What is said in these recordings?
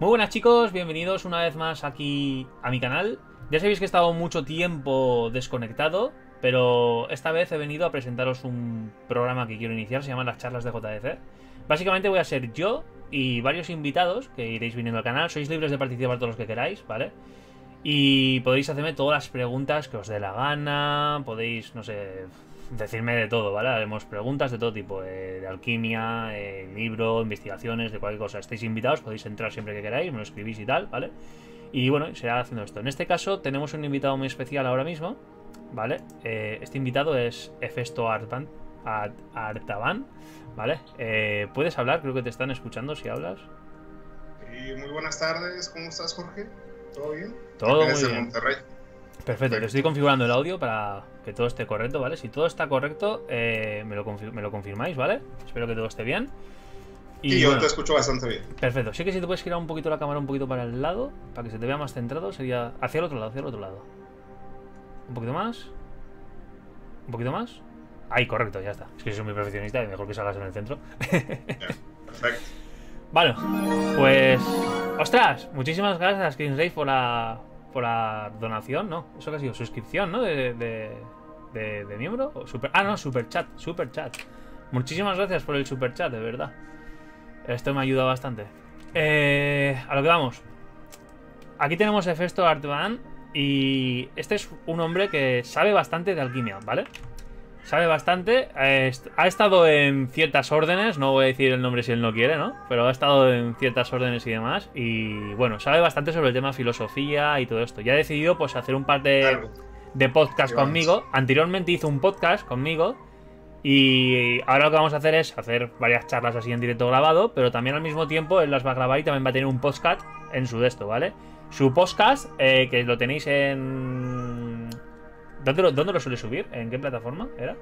Muy buenas chicos, bienvenidos una vez más aquí a mi canal. Ya sabéis que he estado mucho tiempo desconectado, pero esta vez he venido a presentaros un programa que quiero iniciar, se llama las charlas de JDC. Básicamente voy a ser yo y varios invitados que iréis viniendo al canal. Sois libres de participar todos los que queráis, ¿vale? Y podéis hacerme todas las preguntas que os dé la gana, podéis, no sé, decirme de todo, ¿vale? Haremos preguntas de todo tipo, eh, de alquimia, eh, libro, investigaciones, de cualquier cosa. Estáis invitados, podéis entrar siempre que queráis, me lo escribís y tal, ¿vale? Y bueno, será haciendo esto. En este caso tenemos un invitado muy especial ahora mismo, ¿vale? Eh, este invitado es Efesto Artaban, Artaban ¿vale? ¿Puedes hablar? Creo que te están escuchando si hablas. muy buenas tardes, ¿cómo estás Jorge? ¿Todo bien? Todo muy bien. Monterrey. Perfecto, te estoy configurando el audio para que todo esté correcto, ¿vale? Si todo está correcto, eh, me, lo me, lo confirmáis, ¿vale? Espero que todo esté bien. Y, yo te escucho bastante bien. Perfecto. Sí que si te puedes girar un poquito la cámara un poquito para el lado, para que se te vea más centrado, sería hacia el otro lado, hacia el otro lado. Un poquito más. Un poquito más. Ahí, correcto, ya está. Es que soy muy perfeccionista y mejor que salgas en el centro. perfecto. Bueno, pues... ¡Ostras! Muchísimas gracias, Kings por la, por la donación, ¿no? Eso que ha sido suscripción, ¿no? De, de, miembro. super, ah, no, super chat, super chat. Muchísimas gracias por el super chat, de verdad. Esto me ayuda bastante. Eh, a lo que vamos. Aquí tenemos Hefesto Artman y este es un hombre que sabe bastante de alquimia, ¿vale? Sabe bastante. Ha estado en ciertas órdenes. No voy a decir el nombre si él no quiere, ¿no? Pero ha estado en ciertas órdenes y demás. Y bueno, sabe bastante sobre el tema filosofía y todo esto. Ya ha decidido pues hacer un par de, de podcasts conmigo. Anteriormente hizo un podcast conmigo. Y ahora lo que vamos a hacer es hacer varias charlas así en directo grabado. Pero también al mismo tiempo él las va a grabar y también va a tener un podcast en su de esto, ¿vale? Su podcast, eh, que lo tenéis en ¿Dónde lo, ¿Dónde lo suele subir? ¿En qué plataforma era?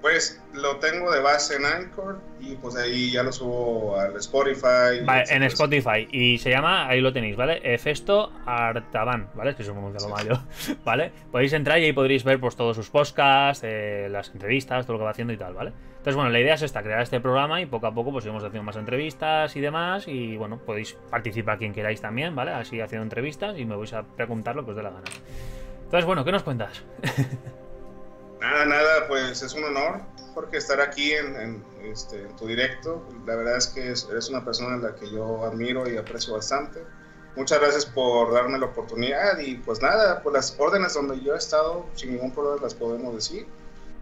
Pues lo tengo de base en Anchor y pues ahí ya lo subo al Spotify. Vale, en Spotify. Y se llama, ahí lo tenéis, ¿vale? Efesto Artaban, ¿vale? Es que es un lo malo, ¿vale? Podéis entrar y ahí podréis ver pues todos sus podcasts, eh, las entrevistas, todo lo que va haciendo y tal, ¿vale? Entonces, bueno, la idea es esta, crear este programa y poco a poco pues iremos haciendo más entrevistas y demás. Y bueno, podéis participar quien queráis también, ¿vale? Así haciendo entrevistas y me vais a preguntar lo que os dé la gana. Entonces, bueno, ¿qué nos cuentas? nada, nada, pues es un honor, porque estar aquí en, este, tu directo. La verdad es que eres una persona a la que yo admiro y aprecio bastante. Muchas gracias por darme la oportunidad y pues nada, pues las órdenes donde yo he estado, sin ningún problema las podemos decir.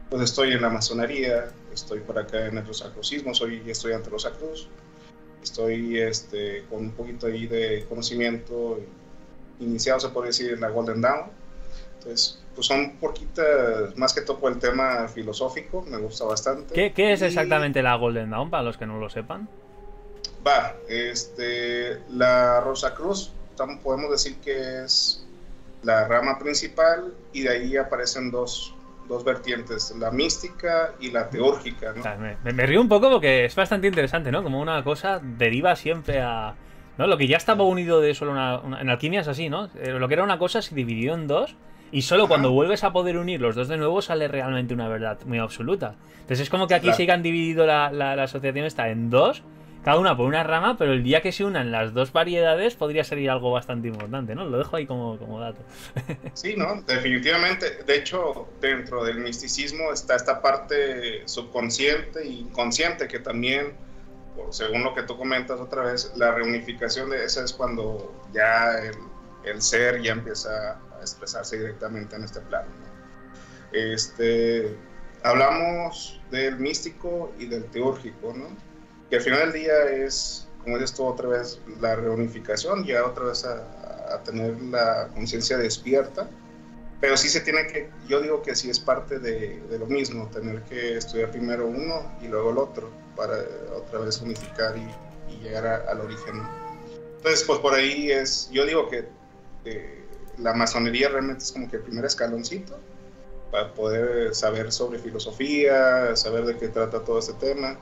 Pues estoy en la masonería, estoy por acá en el rosacrucismo, soy estudiante Rosacruz, estoy este, con un poquito ahí de conocimiento iniciado, se puede decir, en la Golden Dawn pues son poquitas, más que todo el tema filosófico, me gusta bastante. ¿Qué, es exactamente la Golden Dawn, para los que no lo sepan? Va, este, la Rosa Cruz, podemos decir que es la rama principal y de ahí aparecen dos, dos vertientes, la mística y la teórgica. me, río un poco porque es bastante interesante, ¿no? Como una cosa deriva siempre a... ¿no? Lo que ya estaba unido de solo una, En alquimia es así, ¿no? Eh, lo que era una cosa se dividió en dos y solo cuando vuelves a poder unir los dos de nuevo sale realmente una verdad muy absoluta. Entonces es como que aquí sí que han dividido la, asociación esta en dos, cada una por una rama, pero el día que se unan las dos variedades podría ser algo bastante importante, ¿no? Lo dejo ahí como, como dato. Sí, ¿no? Definitivamente. De hecho, dentro del misticismo está esta parte subconsciente e inconsciente que también, según lo que tú comentas otra vez, la reunificación de esa es cuando ya el, el ser ya empieza expresarse directamente en este plano. Este, hablamos del místico y del teúrgico, ¿no? que al final del día es, como dices tú otra vez, la reunificación, ya otra vez a, tener la conciencia despierta, pero sí se tiene que, yo digo que sí es parte de, lo mismo, tener que estudiar primero uno y luego el otro, para otra vez unificar y, llegar al origen. Entonces, pues por ahí es, yo digo que la masonería realmente es como que el primer escaloncito para poder saber sobre filosofía, saber de qué trata todo este tema.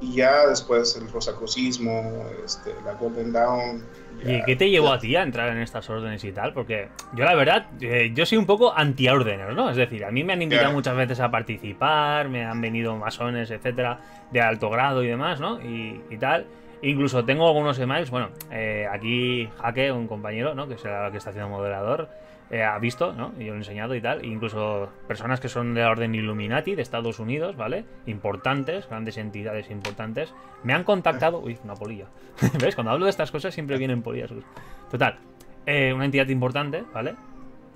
y ya después el rosacrucismo, este, la Golden Dawn. ¿Y qué te llevó a ti a entrar en estas órdenes y tal? Porque yo la verdad, eh, yo soy un poco anti-órdenes, ¿no? Es decir, a mí me han invitado muchas veces a participar, me han venido masones, etcétera, de alto grado y demás, ¿no? Y, y tal. Incluso tengo algunos emails, bueno, eh, aquí Jaque, un compañero, ¿no? Que es el que está haciendo moderador, eh, ha visto, ¿no? Y yo lo he enseñado y tal. incluso personas que son de la orden Illuminati de Estados Unidos, ¿vale? Importantes, grandes entidades importantes, me han contactado. Uy, una polilla. ¿Ves? Cuando hablo de estas cosas siempre vienen polillas. Total, eh, una entidad importante, ¿vale?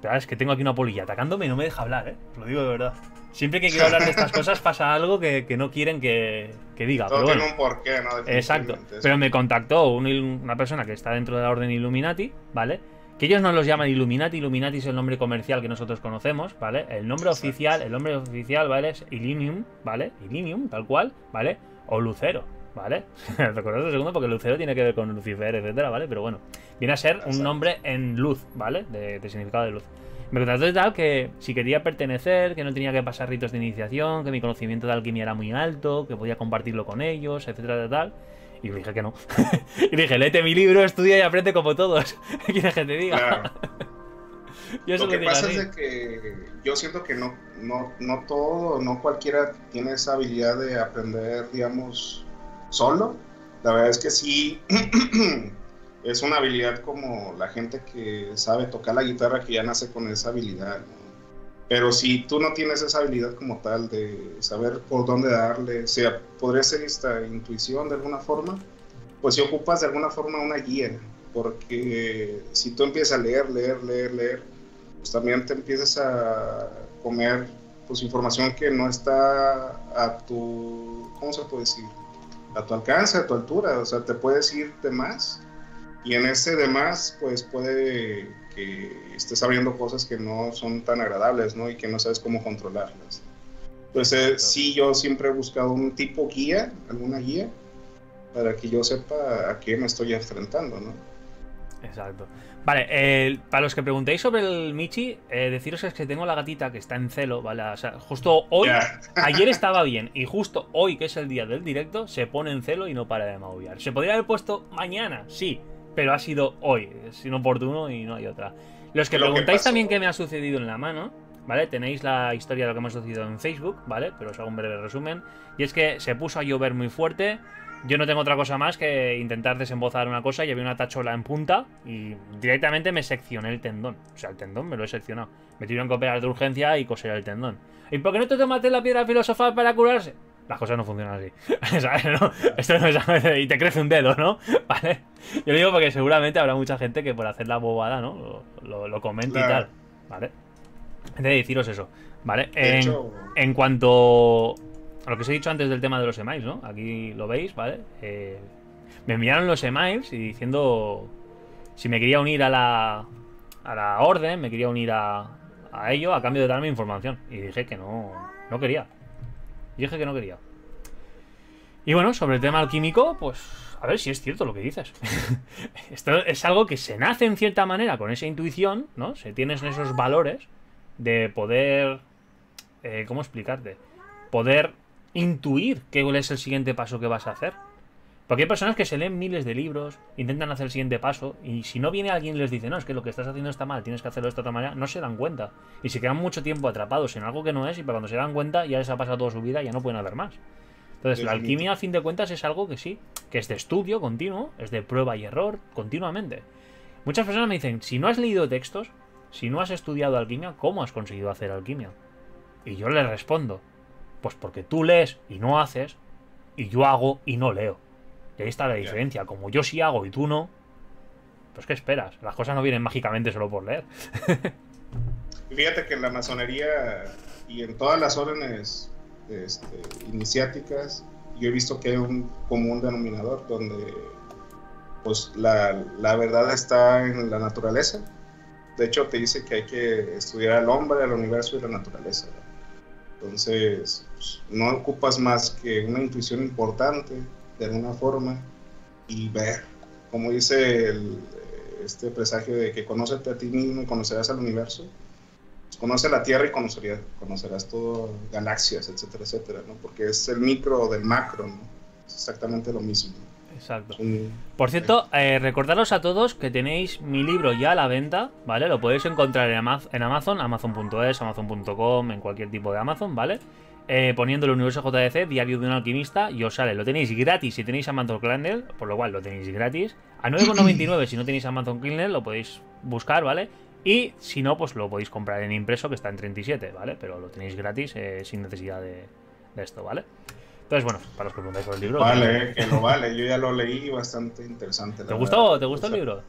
Pero es que tengo aquí una polilla atacándome y no me deja hablar, ¿eh? Lo digo de verdad. Siempre que quiero hablar de estas cosas pasa algo que, no quieren que, diga. Todo tiene un porqué, ¿no? Exacto. Pero me contactó una persona que está dentro de la orden Illuminati, ¿vale? que ellos no los llaman Illuminati, Illuminati es el nombre comercial que nosotros conocemos, ¿vale? El nombre oficial, el nombre oficial, ¿vale? Es Illinium, ¿vale? Illinium, tal cual, ¿vale? O Lucero, ¿vale? Recordad un segundo porque Lucero tiene que ver con Lucifer, etcétera, ¿vale? Pero bueno, viene a ser un nombre en luz, ¿vale? De, significado de luz. Me contactó de tal que si quería pertenecer, que no tenía que pasar ritos de iniciación, que mi conocimiento de alquimia era muy alto, que podía compartirlo con ellos, etcétera, tal. Y dije que no. y dije, léete mi libro, estudia y aprende como todos. ¿Quieres que te diga? Claro. lo que pasa es que yo siento que no, no, no todo, no cualquiera tiene esa habilidad de aprender, digamos, solo. La verdad es que sí, es una habilidad como la gente que sabe tocar la guitarra que ya nace con esa habilidad. Pero si tú no tienes esa habilidad como tal de saber por dónde darle, o sea, podría ser esta intuición de alguna forma, pues si ocupas de alguna forma una guía, porque si tú empiezas a leer, leer, leer, leer, pues también te empiezas a comer pues información que no está a tu, ¿cómo se puede decir? A tu alcance, a tu altura, o sea, te puedes ir de más y en ese de más, pues puede que estés abriendo cosas que no son tan agradables, ¿no? Y que no sabes cómo controlarlas. Entonces, sí, yo siempre he buscado un tipo guía, alguna guía, para que yo sepa a qué me estoy enfrentando, ¿no? Exacto. Vale, para los que preguntéis sobre el Michi, eh, deciros es que tengo la gatita que está en celo, ¿vale? O sea, justo hoy, ayer estaba bien, y justo hoy, que es el día del directo, se pone en celo y no para de maullar. Se podría haber puesto mañana, sí, pero ha sido hoy, es inoportuno y no hay otra. Los que preguntáis también qué me ha sucedido en la mano, ¿vale? Tenéis la historia de lo que hemos sucedido en Facebook, ¿vale? Pero os hago un breve resumen. Y es que se puso a llover muy fuerte. Yo no tengo otra cosa más que intentar desembozar una cosa y había una tachola en punta y directamente me seccioné el tendón. O sea, el tendón me lo he seccionado. Me tuvieron que operar de urgencia y coser el tendón. ¿Y por qué no te tomaste la piedra filosofal para curarse? las cosas no funcionan así. Esto no es, y te crece un dedo, ¿no? ¿Vale? Yo digo porque seguramente habrá mucha gente que por hacer la bobada, ¿no? Lo, lo, comente y tal. ¿Vale? De deciros eso. ¿Vale? En, cuanto a lo que os he dicho antes del tema de los emails, ¿no? Aquí lo veis, ¿vale? Eh, me enviaron los emails y diciendo si me quería unir a la, a la orden, me quería unir a, a ello a cambio de darme información. Y dije que no, no quería. Dije que no quería. Y bueno, sobre el tema alquímico, pues a ver si es cierto lo que dices. Esto es algo que se nace en cierta manera con esa intuición, ¿no? Se tienes esos valores de poder... Eh, ¿Cómo explicarte? Poder intuir qué es el siguiente paso que vas a hacer. Porque hay personas que se leen miles de libros, intentan hacer el siguiente paso, y si no viene alguien y les dice, no, es que lo que estás haciendo está mal, tienes que hacerlo de esta otra manera, no se dan cuenta. Y se quedan mucho tiempo atrapados en algo que no es, y para cuando se dan cuenta ya les ha pasado toda su vida y ya no pueden hacer más. Entonces, la alquimia, a fin de cuentas, es algo que sí, que es de estudio continuo, es de prueba y error continuamente. Muchas personas me dicen, si no has leído textos, si no has estudiado alquimia, ¿cómo has conseguido hacer alquimia? Y yo les respondo, pues porque tú lees y no haces, y yo hago y no leo. Y ahí está la diferencia. Como yo sí hago y tú no, pues ¿qué esperas? Las cosas no vienen mágicamente solo por leer. Fíjate que en la masonería y en todas las órdenes este, iniciáticas, yo he visto que hay un común denominador donde pues la, la, verdad está en la naturaleza. De hecho, te dice que hay que estudiar al hombre, al universo y la naturaleza. Entonces, pues, no ocupas más que una intuición importante de alguna forma y ver, como dice este presagio de que conócete a ti mismo y conocerás al universo, pues conoce la Tierra y conocerás, conocerás todo, galaxias, etcétera, etcétera, ¿no? Porque es el micro del macro, ¿no? exactamente lo mismo. Exacto. Por cierto, eh, recordaros a todos que tenéis mi libro ya a la venta, ¿vale? Lo podéis encontrar en, Amazon, amazon.es, amazon.com, en cualquier tipo de Amazon, ¿vale? Eh, poniendo el universo JDC, Diario de un alquimista, y os sale. Lo tenéis gratis si tenéis Amazon Kindle, por lo cual lo tenéis gratis. A 9,99 si no tenéis Amazon Kindle, lo podéis buscar, ¿vale? Y si no, pues lo podéis comprar en impreso, que está en 37, ¿vale? Pero lo tenéis gratis eh, sin necesidad de, de esto, ¿vale? Entonces, bueno, para los que preguntáis por el libro. Vale, que lo vale. Yo ya lo leí bastante interesante. ¿Te gustó, ¿te gustó el libro?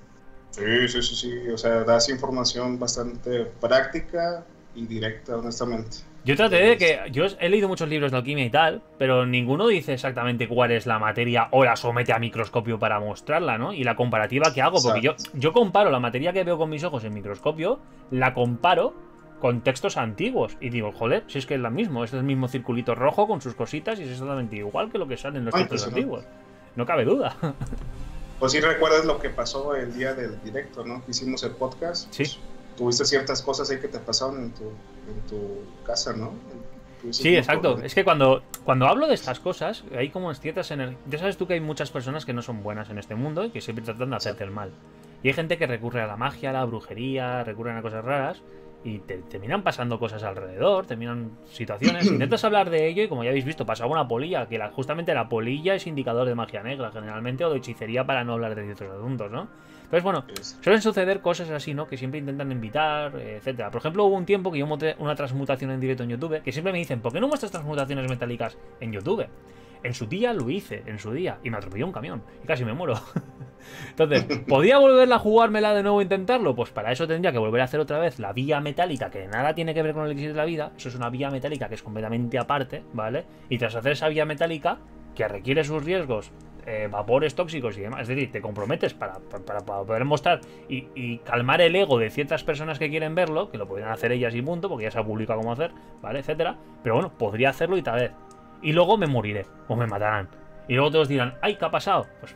Sí, sí, sí, sí. O sea, das información bastante práctica y directa, honestamente. Yo traté de que. Yo he leído muchos libros de alquimia y tal, pero ninguno dice exactamente cuál es la materia o la somete a microscopio para mostrarla, ¿no? Y la comparativa que hago, porque yo, yo comparo la materia que veo con mis ojos en microscopio, la comparo con textos antiguos. Y digo, joder, si es que es lo mismo, es el mismo circulito rojo con sus cositas y es exactamente igual que lo que sale en los textos antiguos. No cabe duda. Pues si recuerdas lo que pasó el día del directo, ¿no? Que hicimos el podcast. Sí. Pues, tuviste ciertas cosas ahí que te pasaron en tu, en tu casa, ¿no? Sí, exacto. Es que cuando, cuando hablo de estas cosas, hay como ciertas energías. Ya sabes tú que hay muchas personas que no son buenas en este mundo y que siempre tratan de hacerte el mal. Y hay gente que recurre a la magia, a la brujería, recurren a cosas raras y te terminan pasando cosas alrededor, terminan situaciones, intentas hablar de ello y como ya habéis visto, pasaba una polilla, que justamente la polilla es indicador de magia negra generalmente o de hechicería para no hablar de ciertos asuntos, ¿no? Entonces, bueno, suelen suceder cosas así, ¿no? Que siempre intentan invitar, etcétera. Por ejemplo, hubo un tiempo que yo monté una transmutación en directo en YouTube, que siempre me dicen, ¿por qué no muestras transmutaciones metálicas en YouTube? En su día lo hice, en su día, y me atropelló un camión, y casi me muero. Entonces, ¿podría volverla a jugármela de nuevo e intentarlo? Pues para eso tendría que volver a hacer otra vez la vía metálica, que nada tiene que ver con el elixir de la vida. Eso es una vía metálica que es completamente aparte, ¿vale? Y tras hacer esa vía metálica, que requiere sus riesgos, eh, vapores tóxicos y demás, es decir, te comprometes para, poder mostrar y, calmar el ego de ciertas personas que quieren verlo, que lo podrían hacer ellas y punto, porque ya se ha publicado cómo hacer, ¿vale? Etcétera. Pero bueno, podría hacerlo y tal vez. Y luego me moriré, o me matarán. Y luego todos dirán, ¡ay, qué ha pasado! Pues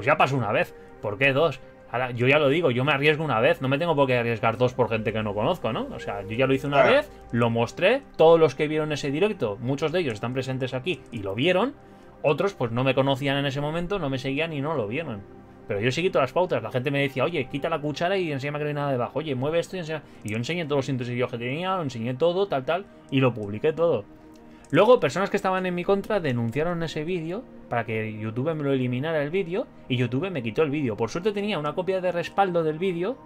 pues ya pasó una vez. ¿Por qué dos? Ahora, yo ya lo digo, yo me arriesgo una vez, no me tengo por qué arriesgar dos por gente que no conozco, ¿no? O sea, yo ya lo hice una vez, lo mostré, todos los que vieron ese directo, muchos de ellos están presentes aquí y lo vieron, otros pues no me conocían en ese momento, no me seguían y no lo vieron. Pero yo seguí todas las pautas, la gente me decía, oye, quita la cuchara y enséñame que no hay nada debajo, oye, mueve esto y enseña... Y yo enseñé todos los síntesis que tenía, lo enseñé todo, tal, tal, y lo publiqué todo. Luego, personas que estaban en mi contra denunciaron ese vídeo para que YouTube me lo eliminara el vídeo y YouTube me quitó el vídeo. Por suerte tenía una copia de respaldo del vídeo,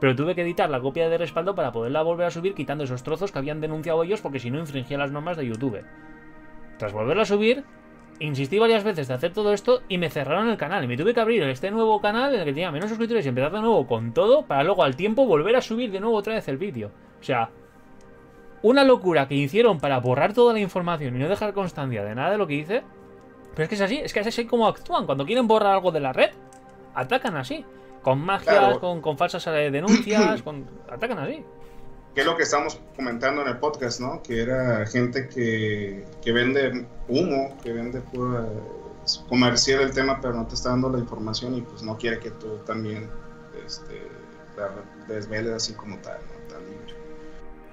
pero tuve que editar la copia de respaldo para poderla volver a subir quitando esos trozos que habían denunciado ellos porque si no infringía las normas de YouTube. Tras volverla a subir, insistí varias veces de hacer todo esto y me cerraron el canal. Y me tuve que abrir este nuevo canal en el que tenía menos suscriptores y empezar de nuevo con todo para luego al tiempo volver a subir de nuevo otra vez el vídeo. O sea, una locura que hicieron para borrar toda la información y no dejar constancia de nada de lo que hice. Pero es que es así, es que es así como actúan. Cuando quieren borrar algo de la red, atacan así. Con magias, con, falsas eh, denuncias, con, atacan así. Que es lo que estamos comentando en el podcast, ¿no? Que era gente que, que vende humo, que vende pura comercial el tema, pero no te está dando la información y pues no quiere que tú también este, la desveles así como tal, ¿no?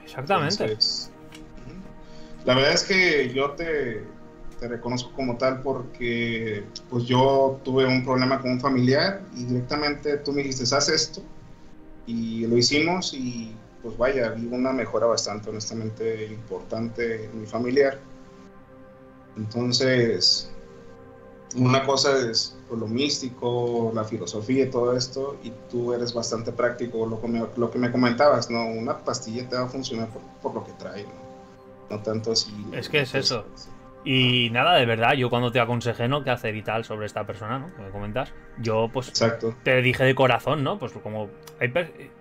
Exactamente. la verdad es que yo te, te, reconozco como tal porque pues yo tuve un problema con un familiar y directamente tú me dijiste, haz esto y lo hicimos y pues vaya, vi una mejora bastante honestamente importante en mi familiar. Entonces, una cosa es pues, lo místico, la filosofía y todo esto, y tú eres bastante práctico, lo que me, lo que me comentabas, ¿no? Una pastilla te va a funcionar por, lo que trae, ¿no? No tanto así. Es que es eso. Y nada, de verdad, yo cuando te aconsejé, ¿no? Que hace vital sobre esta persona, ¿no? Que me comentas. Yo, pues, Exacto. te dije de corazón, ¿no? Pues como...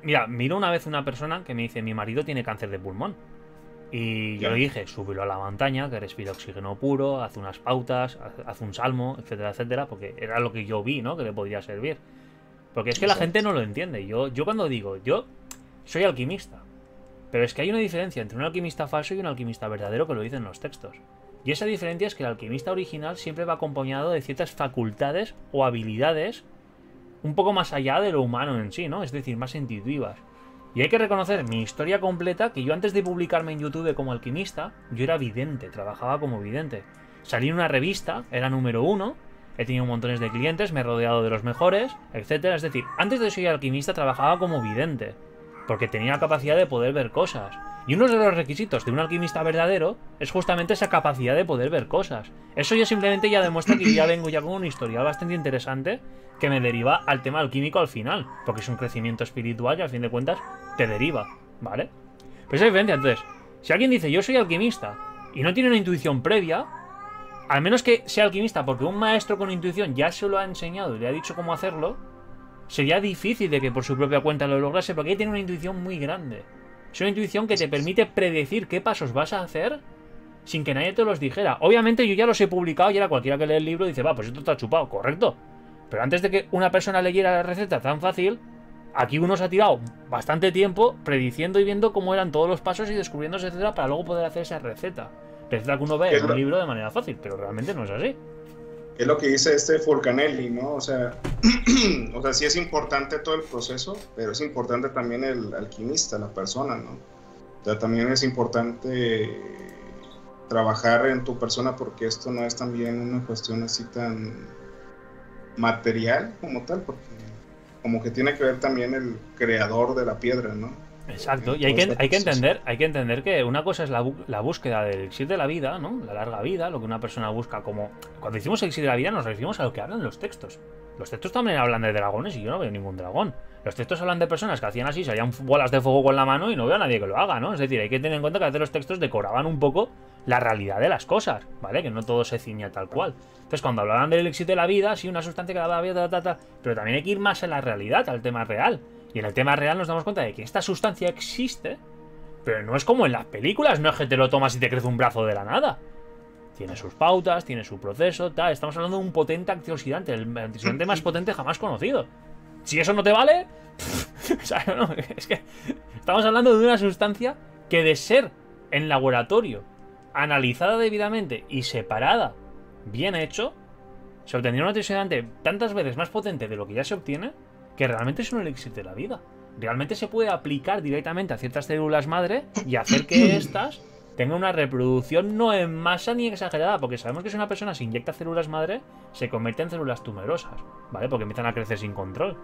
Mira, miro una vez una persona que me dice, mi marido tiene cáncer de pulmón. Y yo le dije, súbelo a la montaña, que respira oxígeno puro, haz unas pautas, haz un salmo, etcétera, etcétera, porque era lo que yo vi, ¿no? Que le podría servir. Porque es que la gente no lo entiende. Yo, yo cuando digo, yo soy alquimista, pero es que hay una diferencia entre un alquimista falso y un alquimista verdadero que lo dicen los textos. Y esa diferencia es que el alquimista original siempre va acompañado de ciertas facultades o habilidades un poco más allá de lo humano en sí, ¿no? Es decir, más intuitivas. Y hay que reconocer mi historia completa, que yo antes de publicarme en YouTube como alquimista, yo era vidente, trabajaba como vidente. salí en una revista, era número uno, he tenido montones de clientes, me he rodeado de los mejores, etcétera. Es decir, antes de ser alquimista trabajaba como vidente, porque tenía la capacidad de poder ver cosas. Y uno de los requisitos de un alquimista verdadero es justamente esa capacidad de poder ver cosas. Eso ya simplemente ya demuestra que ya vengo ya con una historia bastante interesante que me deriva al tema alquímico al final, porque es un crecimiento espiritual y al fin de cuentas te deriva, ¿vale? Pero esa diferencia, entonces, si alguien dice yo soy alquimista y no tiene una intuición previa, al menos que sea alquimista porque un maestro con intuición ya se lo ha enseñado y le ha dicho cómo hacerlo, sería difícil de que por su propia cuenta lo lograse porque ahí tiene una intuición muy grande. Es una intuición que te permite predecir qué pasos vas a hacer sin que nadie te los dijera. Obviamente yo ya los he publicado y era cualquiera que lee el libro dice, va, pues esto está chupado, correcto. Pero antes de que una persona leyera la receta tan fácil, aquí uno se ha tirado bastante tiempo prediciendo y viendo cómo eran todos los pasos y descubriéndose, etcétera, para luego poder hacer esa receta. Receta que uno ve en un libro de manera fácil, pero realmente no es así. Es lo que dice este Fulcanelli, ¿no? O sea, o sea, sí es importante todo el proceso, pero es importante también el alquimista, la persona, ¿no? O sea, también es importante trabajar en tu persona porque esto no es también una cuestión así tan material como tal, porque como que tiene que ver también el creador de la piedra, ¿no? Exacto, y hay que, hay que, entender, hay que entender que una cosa es la, la, búsqueda del elixir de la vida, ¿no? La larga vida, lo que una persona busca como... Cuando decimos elixir de la vida nos referimos a lo que hablan los textos. Los textos también hablan de dragones y yo no veo ningún dragón. Los textos hablan de personas que hacían así, salían bolas de fuego con la mano y no veo a nadie que lo haga, ¿no? Es decir, hay que tener en cuenta que a veces los textos decoraban un poco la realidad de las cosas, ¿vale? Que no todo se ciña tal cual. Entonces, cuando hablaban del éxito de la vida, sí, una sustancia que daba vida, ta, ta, pero también hay que ir más en la realidad, al tema real. Y en el tema real nos damos cuenta de que esta sustancia existe, pero no es como en las películas, no es que te lo tomas y te crece un brazo de la nada. Tiene sus pautas, tiene su proceso, tal. Estamos hablando de un potente antioxidante, el antioxidante más potente jamás conocido. Si eso no te vale, es que estamos hablando de una sustancia que de ser en laboratorio analizada debidamente y separada, bien hecho, se obtendría un antioxidante tantas veces más potente de lo que ya se obtiene, que realmente es un elixir de la vida. Realmente se puede aplicar directamente a ciertas células madre y hacer que éstas tengan una reproducción no en masa ni exagerada, porque sabemos que si una persona se inyecta células madre, se convierte en células tumorosas, ¿vale? Porque empiezan a crecer sin control.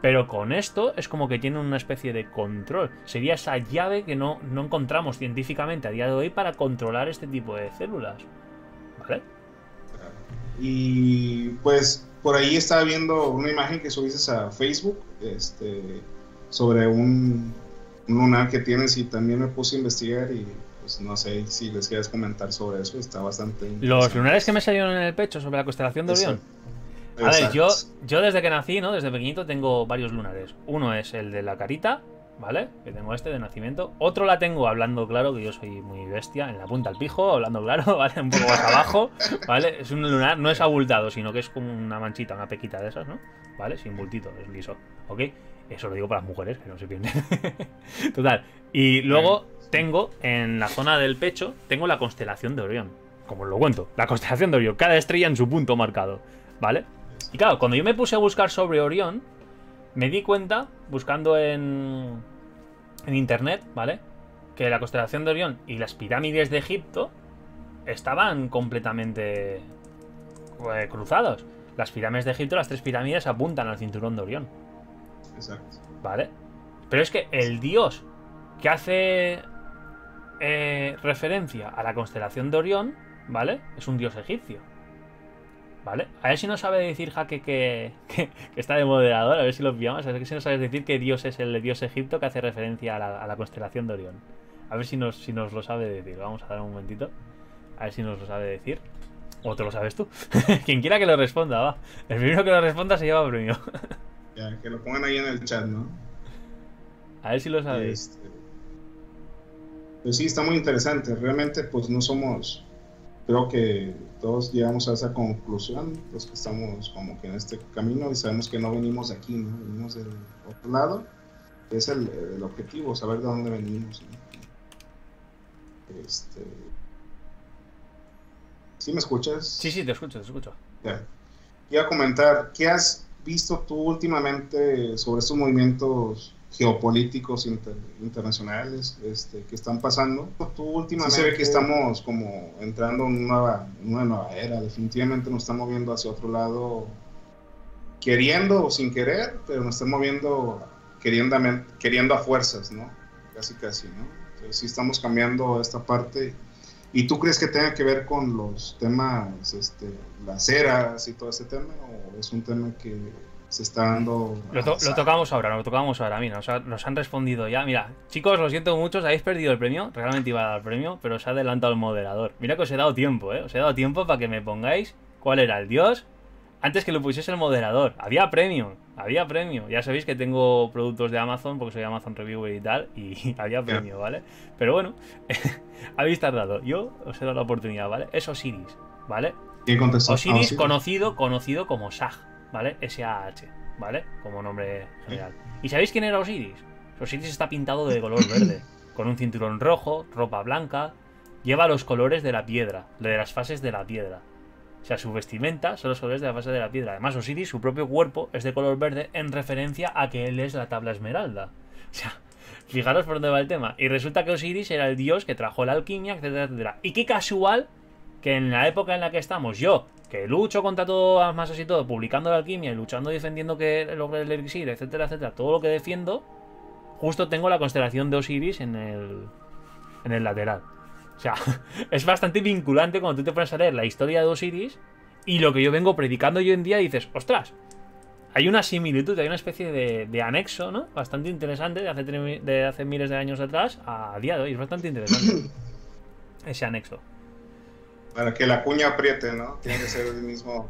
Pero con esto es como que tiene una especie de control. Sería esa llave que no, no encontramos científicamente a día de hoy para controlar este tipo de células. ¿Vale? Y pues por ahí estaba viendo una imagen que subiste a Facebook este, sobre un, lunar que tienes y también me puse a investigar y pues no sé si les quieres comentar sobre eso, está bastante... Los lunares que me salieron en el pecho sobre la constelación de Orión. A ver, yo, yo desde que nací, ¿no? Desde pequeñito tengo varios lunares. Uno es el de la carita, ¿vale? Que tengo este de nacimiento. Otro la tengo hablando claro, que yo soy muy bestia, en la punta al pijo, hablando claro, ¿vale? Un poco más abajo, ¿vale? Es un lunar, no es abultado, sino que es como una manchita, una pequita de esas, ¿no? ¿Vale? Sin bultito, es liso, ¿ok? Eso lo digo para las mujeres, que no se pierden. Total. Y luego tengo en la zona del pecho, tengo la constelación de Orión. Como os lo cuento, la constelación de Orión, cada estrella en su punto marcado, ¿vale? Y claro, cuando yo me puse a buscar sobre Orión, me di cuenta, buscando en, en internet, ¿vale? Que la constelación de Orión y las pirámides de Egipto estaban completamente eh, cruzados. Las pirámides de Egipto, las tres pirámides apuntan al cinturón de Orión. Exacto. ¿Vale? Pero es que el dios que hace eh, referencia a la constelación de Orión, ¿vale? Es un dios egipcio. ¿Vale? A ver si no sabe decir Jaque que, está de moderador, a ver si lo pillamos. A ver si no sabes decir que Dios es el dios Egipto que hace referencia a la, constelación de Orión. A ver si nos, si nos lo sabe decir. Vamos a dar un momentito. A ver si nos lo sabe decir. O te lo sabes tú. Quien quiera que lo responda, va. El primero que lo responda se lleva premio. ya, que lo pongan ahí en el chat, ¿no? A ver si lo sabes. Este, pues sí, está muy interesante. Realmente, pues no somos creo que todos llegamos a esa conclusión, los que estamos como que en este camino y sabemos que no venimos de aquí, ¿no? venimos del otro lado, es el, el objetivo, saber de dónde venimos. Este... ¿Sí me escuchas? Sí, sí, te escucho, te escucho. Ya. Iba a comentar, ¿qué has visto tú últimamente sobre estos movimientos geopolíticos internacionales este, que están pasando. Tú últimamente se ve que estamos como entrando en una, una nueva era, definitivamente nos estamos moviendo hacia otro lado, queriendo o sin querer, pero nos estamos moviendo queriendo a fuerzas, ¿no? Casi, casi, ¿no? Entonces sí estamos cambiando esta parte. ¿Y tú crees que tenga que ver con los temas, este, las eras y todo ese tema? ¿O es un tema que se está dando. Lo, tocamos ahora, lo tocamos ahora. Mira, nos, han respondido ya. Mira, chicos, lo siento mucho, habéis perdido el premio. Realmente iba a dar el premio, pero os ha adelantado el moderador. Mira que os he dado tiempo, ¿eh? Os he dado tiempo para que me pongáis cuál era el dios antes que lo pusiese el moderador. Había premio, había premio. Ya sabéis que tengo productos de Amazon porque soy Amazon Reviewer y tal, y había premio, ¿vale? Pero bueno, habéis tardado. Yo os he dado la oportunidad, ¿vale? Es Osiris, ¿vale? Osiris, conocido, conocido como Sag. ¿Vale? S-A-H, ¿vale? Como nombre general. ¿Y sabéis quién era Osiris? Osiris está pintado de color verde, con un cinturón rojo, ropa blanca, lleva los colores de la piedra, de las fases de la piedra. O sea, su vestimenta son los colores de la fase de la piedra. Además, Osiris, su propio cuerpo es de color verde en referencia a que él es la tabla esmeralda. O sea, fijaros por dónde va el tema. Y resulta que Osiris era el dios que trajo la alquimia, etcétera, etcétera. Y qué casual que en la época en la que estamos, yo, que lucho contra todas las masas y todo, publicando la alquimia y luchando defendiendo que logre el elixir, etcétera, etcétera, todo lo que defiendo, justo tengo la constelación de Osiris en el, en el lateral. O sea, es bastante vinculante cuando tú te pones a leer la historia de Osiris y lo que yo vengo predicando hoy en día y dices, ostras, hay una similitud, hay una especie de, anexo, ¿no? Bastante interesante de hace, de hace miles de años atrás a día de hoy. Es bastante interesante ese anexo. Para que la cuña apriete, ¿no? Tiene que ser el mismo.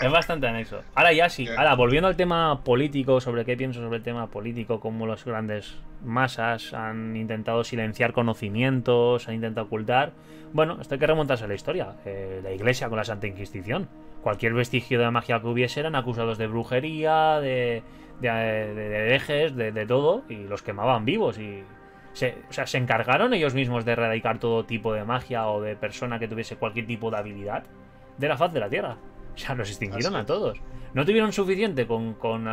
es bastante anexo. Ahora ya sí. Ahora, volviendo al tema político, sobre qué pienso sobre el tema político, cómo las grandes masas han intentado silenciar conocimientos, han intentado ocultar. Bueno, esto hay que remontarse a la historia. Eh, la iglesia con la Santa Inquisición. Cualquier vestigio de magia que hubiese eran acusados de brujería, de, de, de, de, de todo, y los quemaban vivos. Y se, o sea, se encargaron ellos mismos de erradicar todo tipo de magia o de persona que tuviese cualquier tipo de habilidad de la faz de la Tierra. O sea, los extinguieron a todos. No tuvieron suficiente con, con,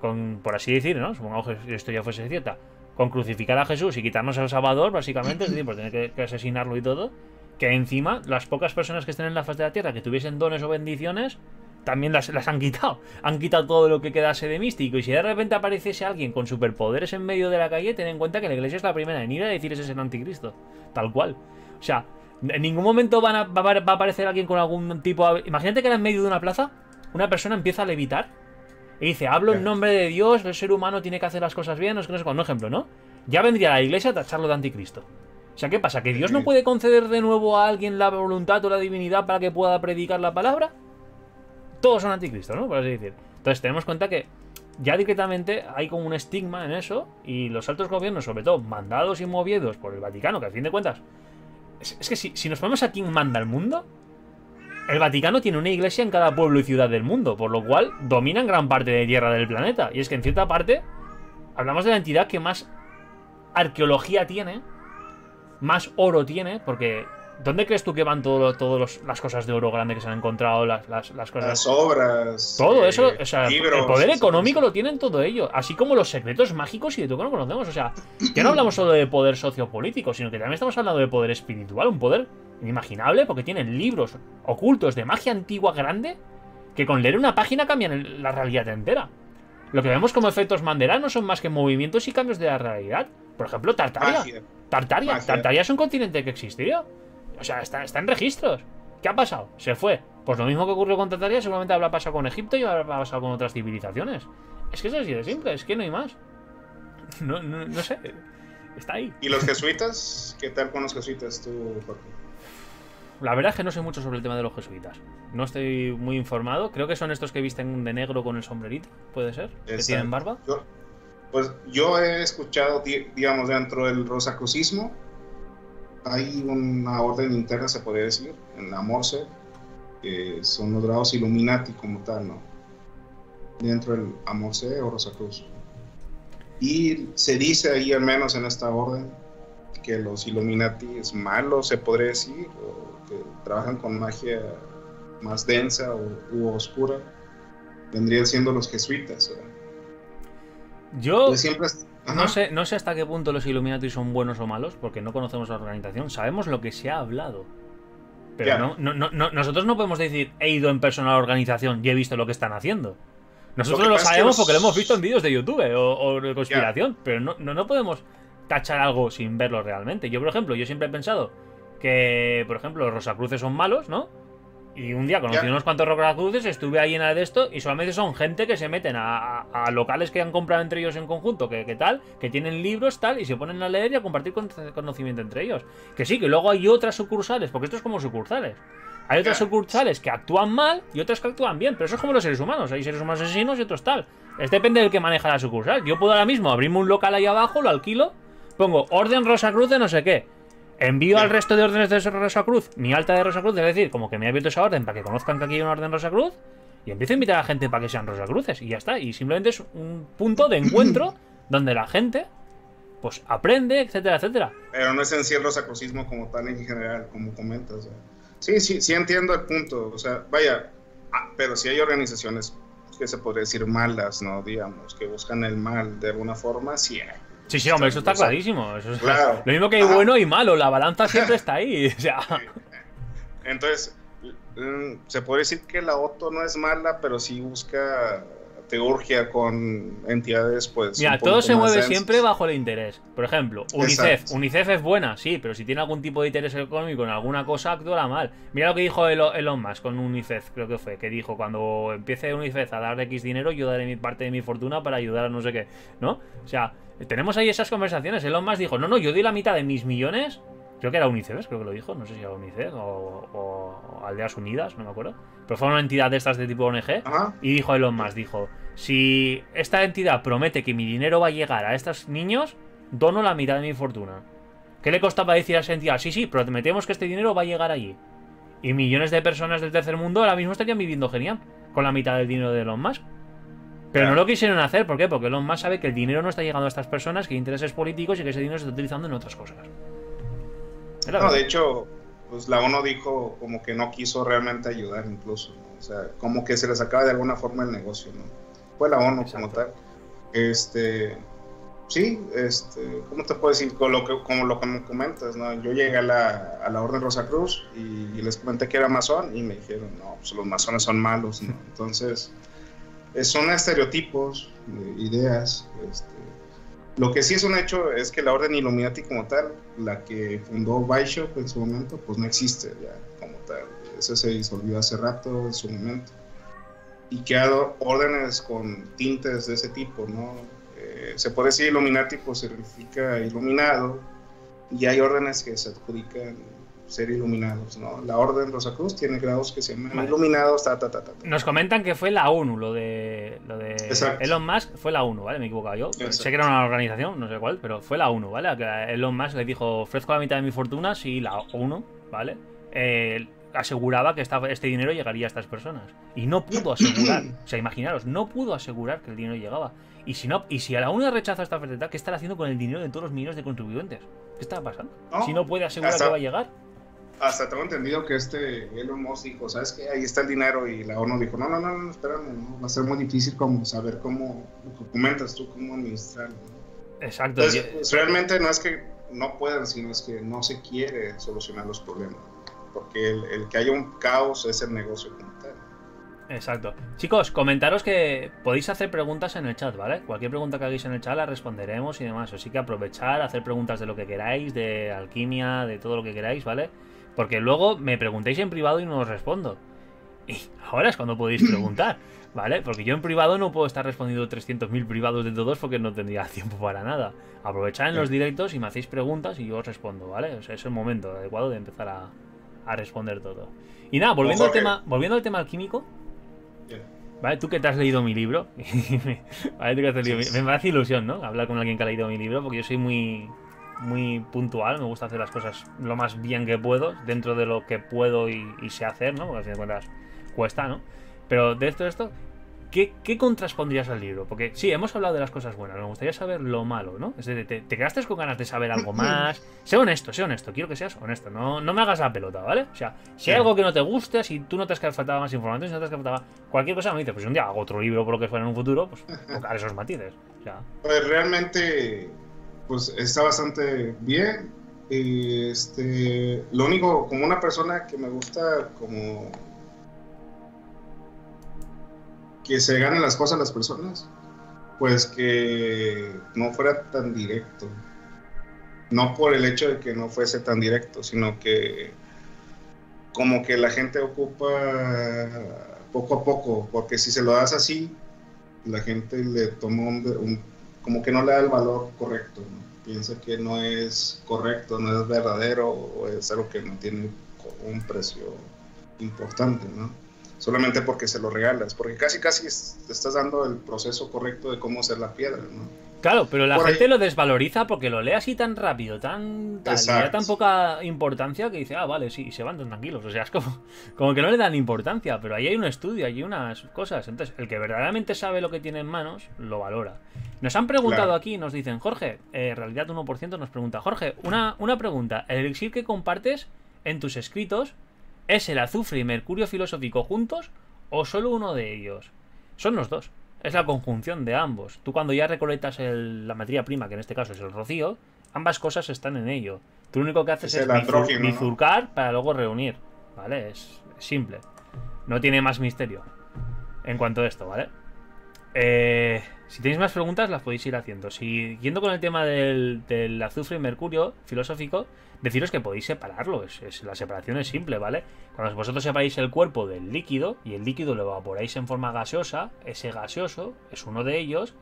con, por así decir, ¿no? Supongamos que esto ya fuese cierta. Con crucificar a Jesús y quitarnos al Salvador, básicamente, es decir, por tener que, asesinarlo y todo. Que encima, las pocas personas que estén en la faz de la Tierra que tuviesen dones o bendiciones, también las, las, han quitado. Han quitado todo lo que quedase de místico. Y si de repente apareciese alguien con superpoderes en medio de la calle, ten en cuenta que la iglesia es la primera en ir a decir ese es el anticristo. Tal cual. O sea, en ningún momento van a, va, a aparecer alguien con algún tipo de... Imagínate que era en medio de una plaza, una persona empieza a levitar y dice, hablo en nombre de Dios, el ser humano tiene que hacer las cosas bien, no sé, no sé cuándo, ejemplo, ¿no? Ya vendría la iglesia a tacharlo de anticristo. O sea, ¿qué pasa? ¿Que Dios no puede conceder de nuevo a alguien la voluntad o la divinidad para que pueda predicar la palabra? Todos son anticristos, ¿no? Por así decir. Entonces tenemos cuenta que ya directamente hay como un estigma en eso y los altos gobiernos, sobre todo mandados y movidos por el Vaticano, que a fin de cuentas... Es, que si, nos ponemos a quién manda el mundo, el Vaticano tiene una iglesia en cada pueblo y ciudad del mundo, por lo cual dominan gran parte de tierra del planeta. Y es que en cierta parte hablamos de la entidad que más arqueología tiene, más oro tiene, porque ¿Dónde crees tú que van todas las cosas de oro grande que se han encontrado? Las, las, cosas. Las obras. Todo eso. O sea, el poder económico lo tienen todo ello. Así como los secretos mágicos y de todo que no conocemos. O sea, ya no hablamos solo de poder sociopolítico, sino que también estamos hablando de poder espiritual. Un poder inimaginable porque tienen libros ocultos de magia antigua grande que con leer una página cambian la realidad entera. Lo que vemos como efectos Mandela no son más que movimientos y cambios de la realidad. Por ejemplo, Tartaria. Tartaria. Tartaria es un continente que existía. O sea, está, en registros. ¿Qué ha pasado? Se fue. Pues lo mismo que ocurrió con Tataria seguramente habrá pasado con Egipto y habrá pasado con otras civilizaciones. Es que es así de simple, es que no hay más. No, no, sé. Está ahí. ¿Y los jesuitas? ¿Qué tal con los jesuitas tú, Jorge? La verdad es que no sé mucho sobre el tema de los jesuitas. No estoy muy informado. Creo que son estos que visten de negro con el sombrerito, puede ser. Que tienen barba. pues yo he escuchado, digamos, dentro del rosacrucismo, hay una orden interna, se podría decir, en la Morse, que son los grados Illuminati como tal, ¿no? Dentro del Amorse o Rosacruz. Y se dice ahí, al menos en esta orden, que los Illuminati es malo, se podría decir, o que trabajan con magia más densa o, u oscura, vendrían siendo los jesuitas. Yo Pues siempre... no sé, no sé hasta qué punto los Illuminati son buenos o malos, porque no conocemos la organización. Sabemos lo que se ha hablado. Pero no, no, no, no- nosotros no podemos decir, he ido en persona a la organización y he visto lo que están haciendo. Nosotros lo, sabemos los- porque lo hemos visto en vídeos de YouTube o, o de conspiración, pero no, no, no podemos tachar algo sin verlo realmente. Yo, por ejemplo, yo siempre he pensado que, por ejemplo, los Rosacruces son malos, ¿no? Y un día conocí Ya. unos cuantos Rosacruces, estuve ahí en la de esto, y solamente son gente que se meten a, a- a locales que han comprado entre ellos en conjunto, que, que tal, que tienen libros, tal, y se ponen a leer y a compartir con- conocimiento entre ellos. Que sí, que luego hay otras sucursales, porque esto es como sucursales. Hay otras Ya. sucursales que actúan mal y otras que actúan bien, pero eso es como los seres humanos. Hay seres humanos asesinos y otros tal. Es depende del que maneja la sucursal. Yo puedo ahora mismo abrirme un local ahí abajo, lo alquilo, pongo orden Rosacruz de no sé qué. Envío al resto de órdenes de Rosacruz mi alta de Rosacruz, es decir, como que me he abierto esa orden para que conozcan que aquí hay una orden Rosacruz. Y empiezo a invitar a la gente para que sean Rosacruces. Y ya está. Y simplemente es un punto de encuentro donde la gente, pues aprende, etcétera, etcétera. Pero no es en sí el rosacrucismo como tal en general, como comentas. o sea. Sí, sí, sí entiendo el punto. O sea, vaya, ah, pero sí hay organizaciones que se podría decir malas, ¿no? Digamos, que buscan el mal de alguna forma, sí hay. Sí, sí, hombre, eso está clarísimo. Eso es- claro. Lo mismo que hay bueno y malo, la balanza siempre está ahí. O sea, Entonces, mm, se puede decir que la OTO no es mala, pero sí busca teurgia con entidades, pues. mira, todo se mueve siempre bajo el interés. Por ejemplo, UNICEF. Exacto. UNICEF es buena, sí, pero si tiene algún tipo de interés económico en alguna cosa, actúa mal. Mira lo que dijo Elo- Elon Musk con UNICEF, creo que fue, que dijo, cuando empiece UNICEF a dar X dinero, yo daré mi parte de mi fortuna para ayudar a no sé qué, ¿no? O sea, tenemos ahí esas conversaciones. Elon Musk dijo, no, no, yo doy la mitad de mis millones. Creo que era UNICEF, creo que lo dijo, no sé si era UNICEF o, o Aldeas Unidas, no me acuerdo. Pero fue una entidad de estas de tipo ONG. Ajá. Y dijo Elon Musk, dijo, si esta entidad promete que mi dinero va a llegar a estos niños, dono la mitad de mi fortuna. ¿Qué le costaba decir a esa entidad? Sí, sí, prometemos que este dinero va a llegar allí. Y millones de personas del tercer mundo ahora mismo estarían viviendo genial con la mitad del dinero de Elon Musk. Pero no Claro. lo quisieron hacer, ¿por qué? Porque Elon Musk sabe que el dinero no está llegando a estas personas, que hay intereses políticos y que ese dinero se está utilizando en otras cosas. No, verdad. de hecho, pues la ONU dijo como que no quiso realmente ayudar incluso, ¿no? O sea, como que se les acaba de alguna forma el negocio, ¿no? Fue la ONU como Exacto. tal. Este, sí, este, ¿cómo te puedo decir? Con lo que, como lo que me comentas, ¿no? Yo llegué a la, a la Orden Rosacruz y, y les comenté que era masón y me dijeron, no, pues los masones son malos, ¿no? Entonces, son estereotipos, eh, ideas, este, lo que sí es un hecho es que la orden Illuminati como tal, la que fundó Bishop en su momento, pues no existe ya como tal. Eso se disolvió hace rato en su momento. Y que ha dado órdenes con tintes de ese tipo, ¿no? Eh, se puede decir Illuminati, pues significa iluminado. Y hay órdenes que se adjudican ser iluminados, ¿no? La orden Rosacruz tiene grados que se llaman Vale. iluminados, ta, ta, ta, ta. Nos comentan que fue la ONU, lo de, lo de Exacto. Elon Musk fue la ONU, ¿vale? Me he equivocado yo. Exacto. Sé que era una organización, no sé cuál, pero fue la ONU, ¿vale? Que Elon Musk le dijo, ofrezco la mitad de mi fortuna si la ONU, ¿vale? Eh, aseguraba que esta- este dinero llegaría a estas personas. Y no pudo asegurar. O sea, imaginaros, no pudo asegurar que el dinero llegaba. Y si no, y si a la ONU rechaza esta oferta, ¿qué estará haciendo con el dinero de todos los millones de contribuyentes? ¿Qué está pasando? No, si no puede asegurar hasta- que va a llegar. Hasta tengo entendido que este Elon Musk dijo, ¿sabes qué? Ahí está el dinero y la ONU dijo, no, no, no, no espérame, ¿no? va a ser muy difícil como saber cómo, comentas tú, cómo administrarlo. ¿no? Exacto. Entonces, pues, realmente no es que no puedan, sino es que no se quiere solucionar los problemas, porque el, el que haya un caos es el negocio como tal. Exacto. Chicos, comentaros que podéis hacer preguntas en el chat, ¿vale? Cualquier pregunta que hagáis en el chat la responderemos y demás. Así que aprovechar, hacer preguntas de lo que queráis, de alquimia, de todo lo que queráis, ¿vale? Porque luego me preguntéis en privado y no os respondo. Y ahora es cuando podéis preguntar, ¿vale? Porque yo en privado no puedo estar respondiendo 300.000 privados de todos porque no tendría tiempo para nada. Aprovechad en los directos y me hacéis preguntas y yo os respondo, ¿vale? O sea, es el momento adecuado de empezar a, a responder todo. Y nada, volviendo al tema, volviendo al tema alquímico. ¿Vale? Tú que te has leído mi libro. ¿Vale? Tú que has leído mi- Sí. Me hace ilusión, ¿no? Hablar con alguien que ha leído mi libro, porque yo soy muy, muy puntual, me gusta hacer las cosas lo más bien que puedo, dentro de lo que puedo y, y sé hacer, ¿no? Porque al fin de cuentas cuesta, ¿no? Pero de esto, de esto, ¿qué, ¿qué contras pondrías al libro? Porque sí, hemos hablado de las cosas buenas, me gustaría saber lo malo, ¿no? Es decir, te, te quedaste con ganas de saber algo más. Sé honesto, sé honesto, quiero que seas honesto, no, no me hagas la pelota, ¿vale? O sea, si hay algo que no te guste, si tú notas que faltaba más información, si notas que faltaba cualquier cosa, me dices, pues un día hago otro libro por lo que fuera en un futuro, pues tocar esos matices. O sea, Pues realmente, pues está bastante bien. Este, lo único, como una persona que me gusta, como que se ganen las cosas las personas, pues que no fuera tan directo. No por el hecho de que no fuese tan directo, sino que como que la gente ocupa poco a poco, porque si se lo das así, la gente le toma un, un- como que no le da el valor correcto, piensa que no es correcto, no es verdadero o es algo que no tiene un precio importante, ¿no? Solamente porque se lo regalas, porque casi casi es- te estás dando el proceso correcto de cómo hacer la piedra, ¿no? Claro, pero la Por gente ahí- lo desvaloriza porque lo lee así tan rápido, tan tal, y le da tan poca importancia que dice, ah, vale, sí, y se van tan tranquilos. O sea, es como, como que no le dan importancia, pero ahí hay un estudio, hay unas cosas. Entonces, el que verdaderamente sabe lo que tiene en manos, lo valora. Nos han preguntado Claro. aquí, nos dicen, Jorge, eh, realidad 1% nos pregunta, Jorge, una, una pregunta, ¿el elixir que compartes en tus escritos es el azufre y mercurio filosófico juntos o solo uno de ellos? Son los dos. Es la conjunción de ambos. Tú cuando ya recolectas el- la materia prima, que en este caso es el rocío, ambas cosas están en ello. Tú lo único que haces Es es, bifurcar para luego reunir. ¿Vale? Es simple. No tiene más misterio en cuanto a esto, ¿vale? Eh, si tenéis más preguntas, las podéis ir haciendo. Siguiendo con el tema del, del azufre y mercurio filosófico, deciros que podéis separarlo. Es, es- la separación es simple, ¿vale? Cuando vosotros separáis el cuerpo del líquido y el líquido lo evaporáis en forma gaseosa, ese gaseoso es uno de ellos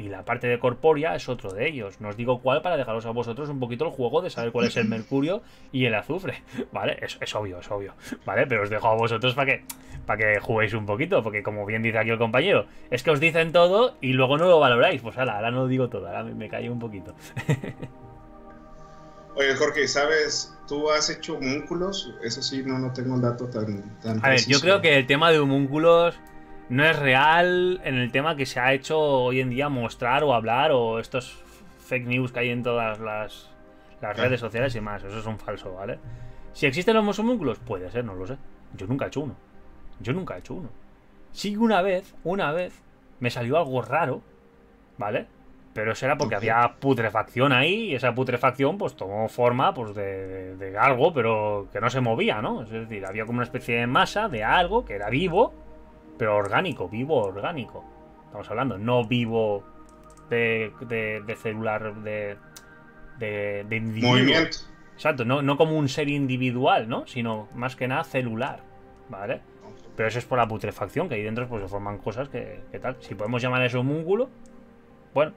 y la parte de corpórea es otro de ellos. No os digo cuál para dejaros a vosotros un poquito el juego de saber cuál es el mercurio y el azufre, ¿vale? Es, es obvio, es obvio, ¿vale? Pero os dejo a vosotros para que, para que juguéis un poquito, porque como bien dice aquí el compañero, es que os dicen todo y luego no lo valoráis. Pues ahora, ahora no lo digo todo, ahora me, me callo un poquito. Oye, Jorge, ¿sabes? ¿Tú has hecho homúnculos? Eso sí, no, no tengo el dato tan, tan A ver, yo creo que el tema de homúnculos no es real en el tema que se ha hecho hoy en día mostrar o hablar o estos fake news que hay en todas las, las Claro. redes sociales y más. Eso es un falso, ¿vale? Si existen los homúnculos, puede ser, no lo sé. Yo nunca he hecho uno. Yo nunca he hecho uno. Sí, una vez, una vez, me salió algo raro, ¿vale? Pero eso era porque había putrefacción ahí y esa putrefacción pues tomó forma pues de, de- de algo, pero que no se movía, ¿no? Es decir, había como una especie de masa de algo que era vivo, pero orgánico, vivo orgánico. Estamos hablando, no vivo de, de, de celular, de, de, de individuo. Movimiento. Exacto, no, no como un ser individual, ¿no? Sino más que nada celular, ¿vale? Pero eso es por la putrefacción, que ahí dentro pues, se forman cosas que, que tal. Si podemos llamar eso homúnculo, bueno.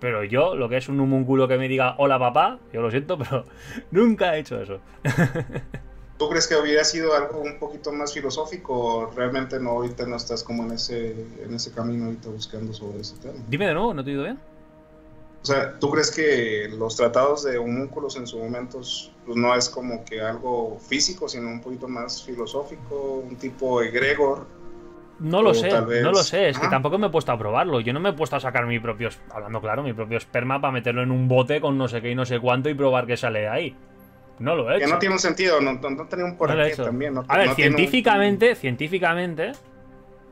Pero yo, lo que es un homúnculo que me diga hola papá, yo lo siento, pero nunca he hecho eso. ¿Tú crees que hubiera sido algo un poquito más filosófico o realmente no ahorita no estás como en ese, en ese camino ahorita buscando sobre ese tema? Dime de nuevo, ¿no te he oído bien? O sea, ¿tú crees que los tratados de homúnculos en su momento pues, no es como que algo físico, sino un poquito más filosófico, un tipo egregor? No lo sé, vez- no lo sé, es que tampoco me he puesto a probarlo. Yo no me he puesto a sacar mi propio, hablando claro, mi propio esperma para meterlo en un bote con no sé qué y no sé cuánto y probar qué sale de ahí. No lo he Que hecho. no tiene un sentido, no, no, no tiene un No he hecho. también. No, A ver, un- científicamente, científicamente,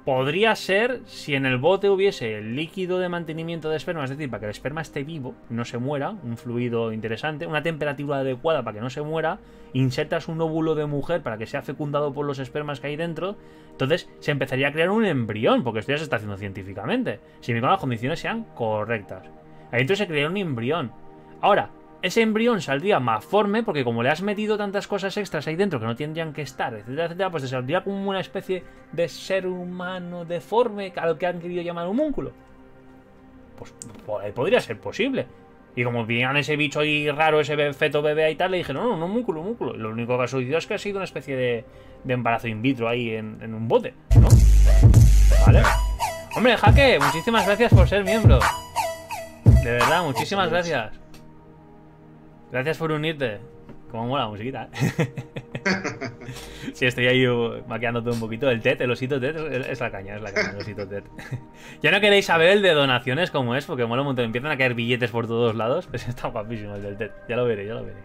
podría ser si en el bote hubiese el líquido de mantenimiento de esperma, es decir, para que el esperma esté vivo, no se muera, un fluido interesante, una temperatura adecuada para que no se muera, insertas un óvulo de mujer para que sea fecundado por los espermas que hay dentro, entonces se empezaría a crear un embrión, porque esto ya se está haciendo científicamente, siempre y cuando las condiciones sean correctas. Ahí entonces se crearía un embrión. Ahora, ese embrión saldría malforme porque como le has metido tantas cosas extras ahí dentro que no tendrían que estar, etcétera, etcétera, pues te saldría como una especie de ser humano deforme al que han querido llamar homúnculo. Pues po- podría ser posible. Y como veían ese bicho ahí raro, ese feto bebé y tal, le dijeron, no, no, un homúnculo. Y lo único que ha sucedido es que ha sido una especie de, de embarazo in vitro ahí en, en un bote, ¿no? Vale. Hombre, Jaque, muchísimas gracias por ser miembro. De verdad, muchísimas gracias. Gracias por unirte. Como mola la musiquita, ¿eh? Sí, estoy ahí uh, maqueándote un poquito. El TED, el osito TED, es la caña, es la caña, el osito TED. ya no queréis saber el de donaciones como es, porque mola un montón. Empiezan a caer billetes por todos lados. Pues está guapísimo el del TED. Ya lo veréis, ya lo veréis.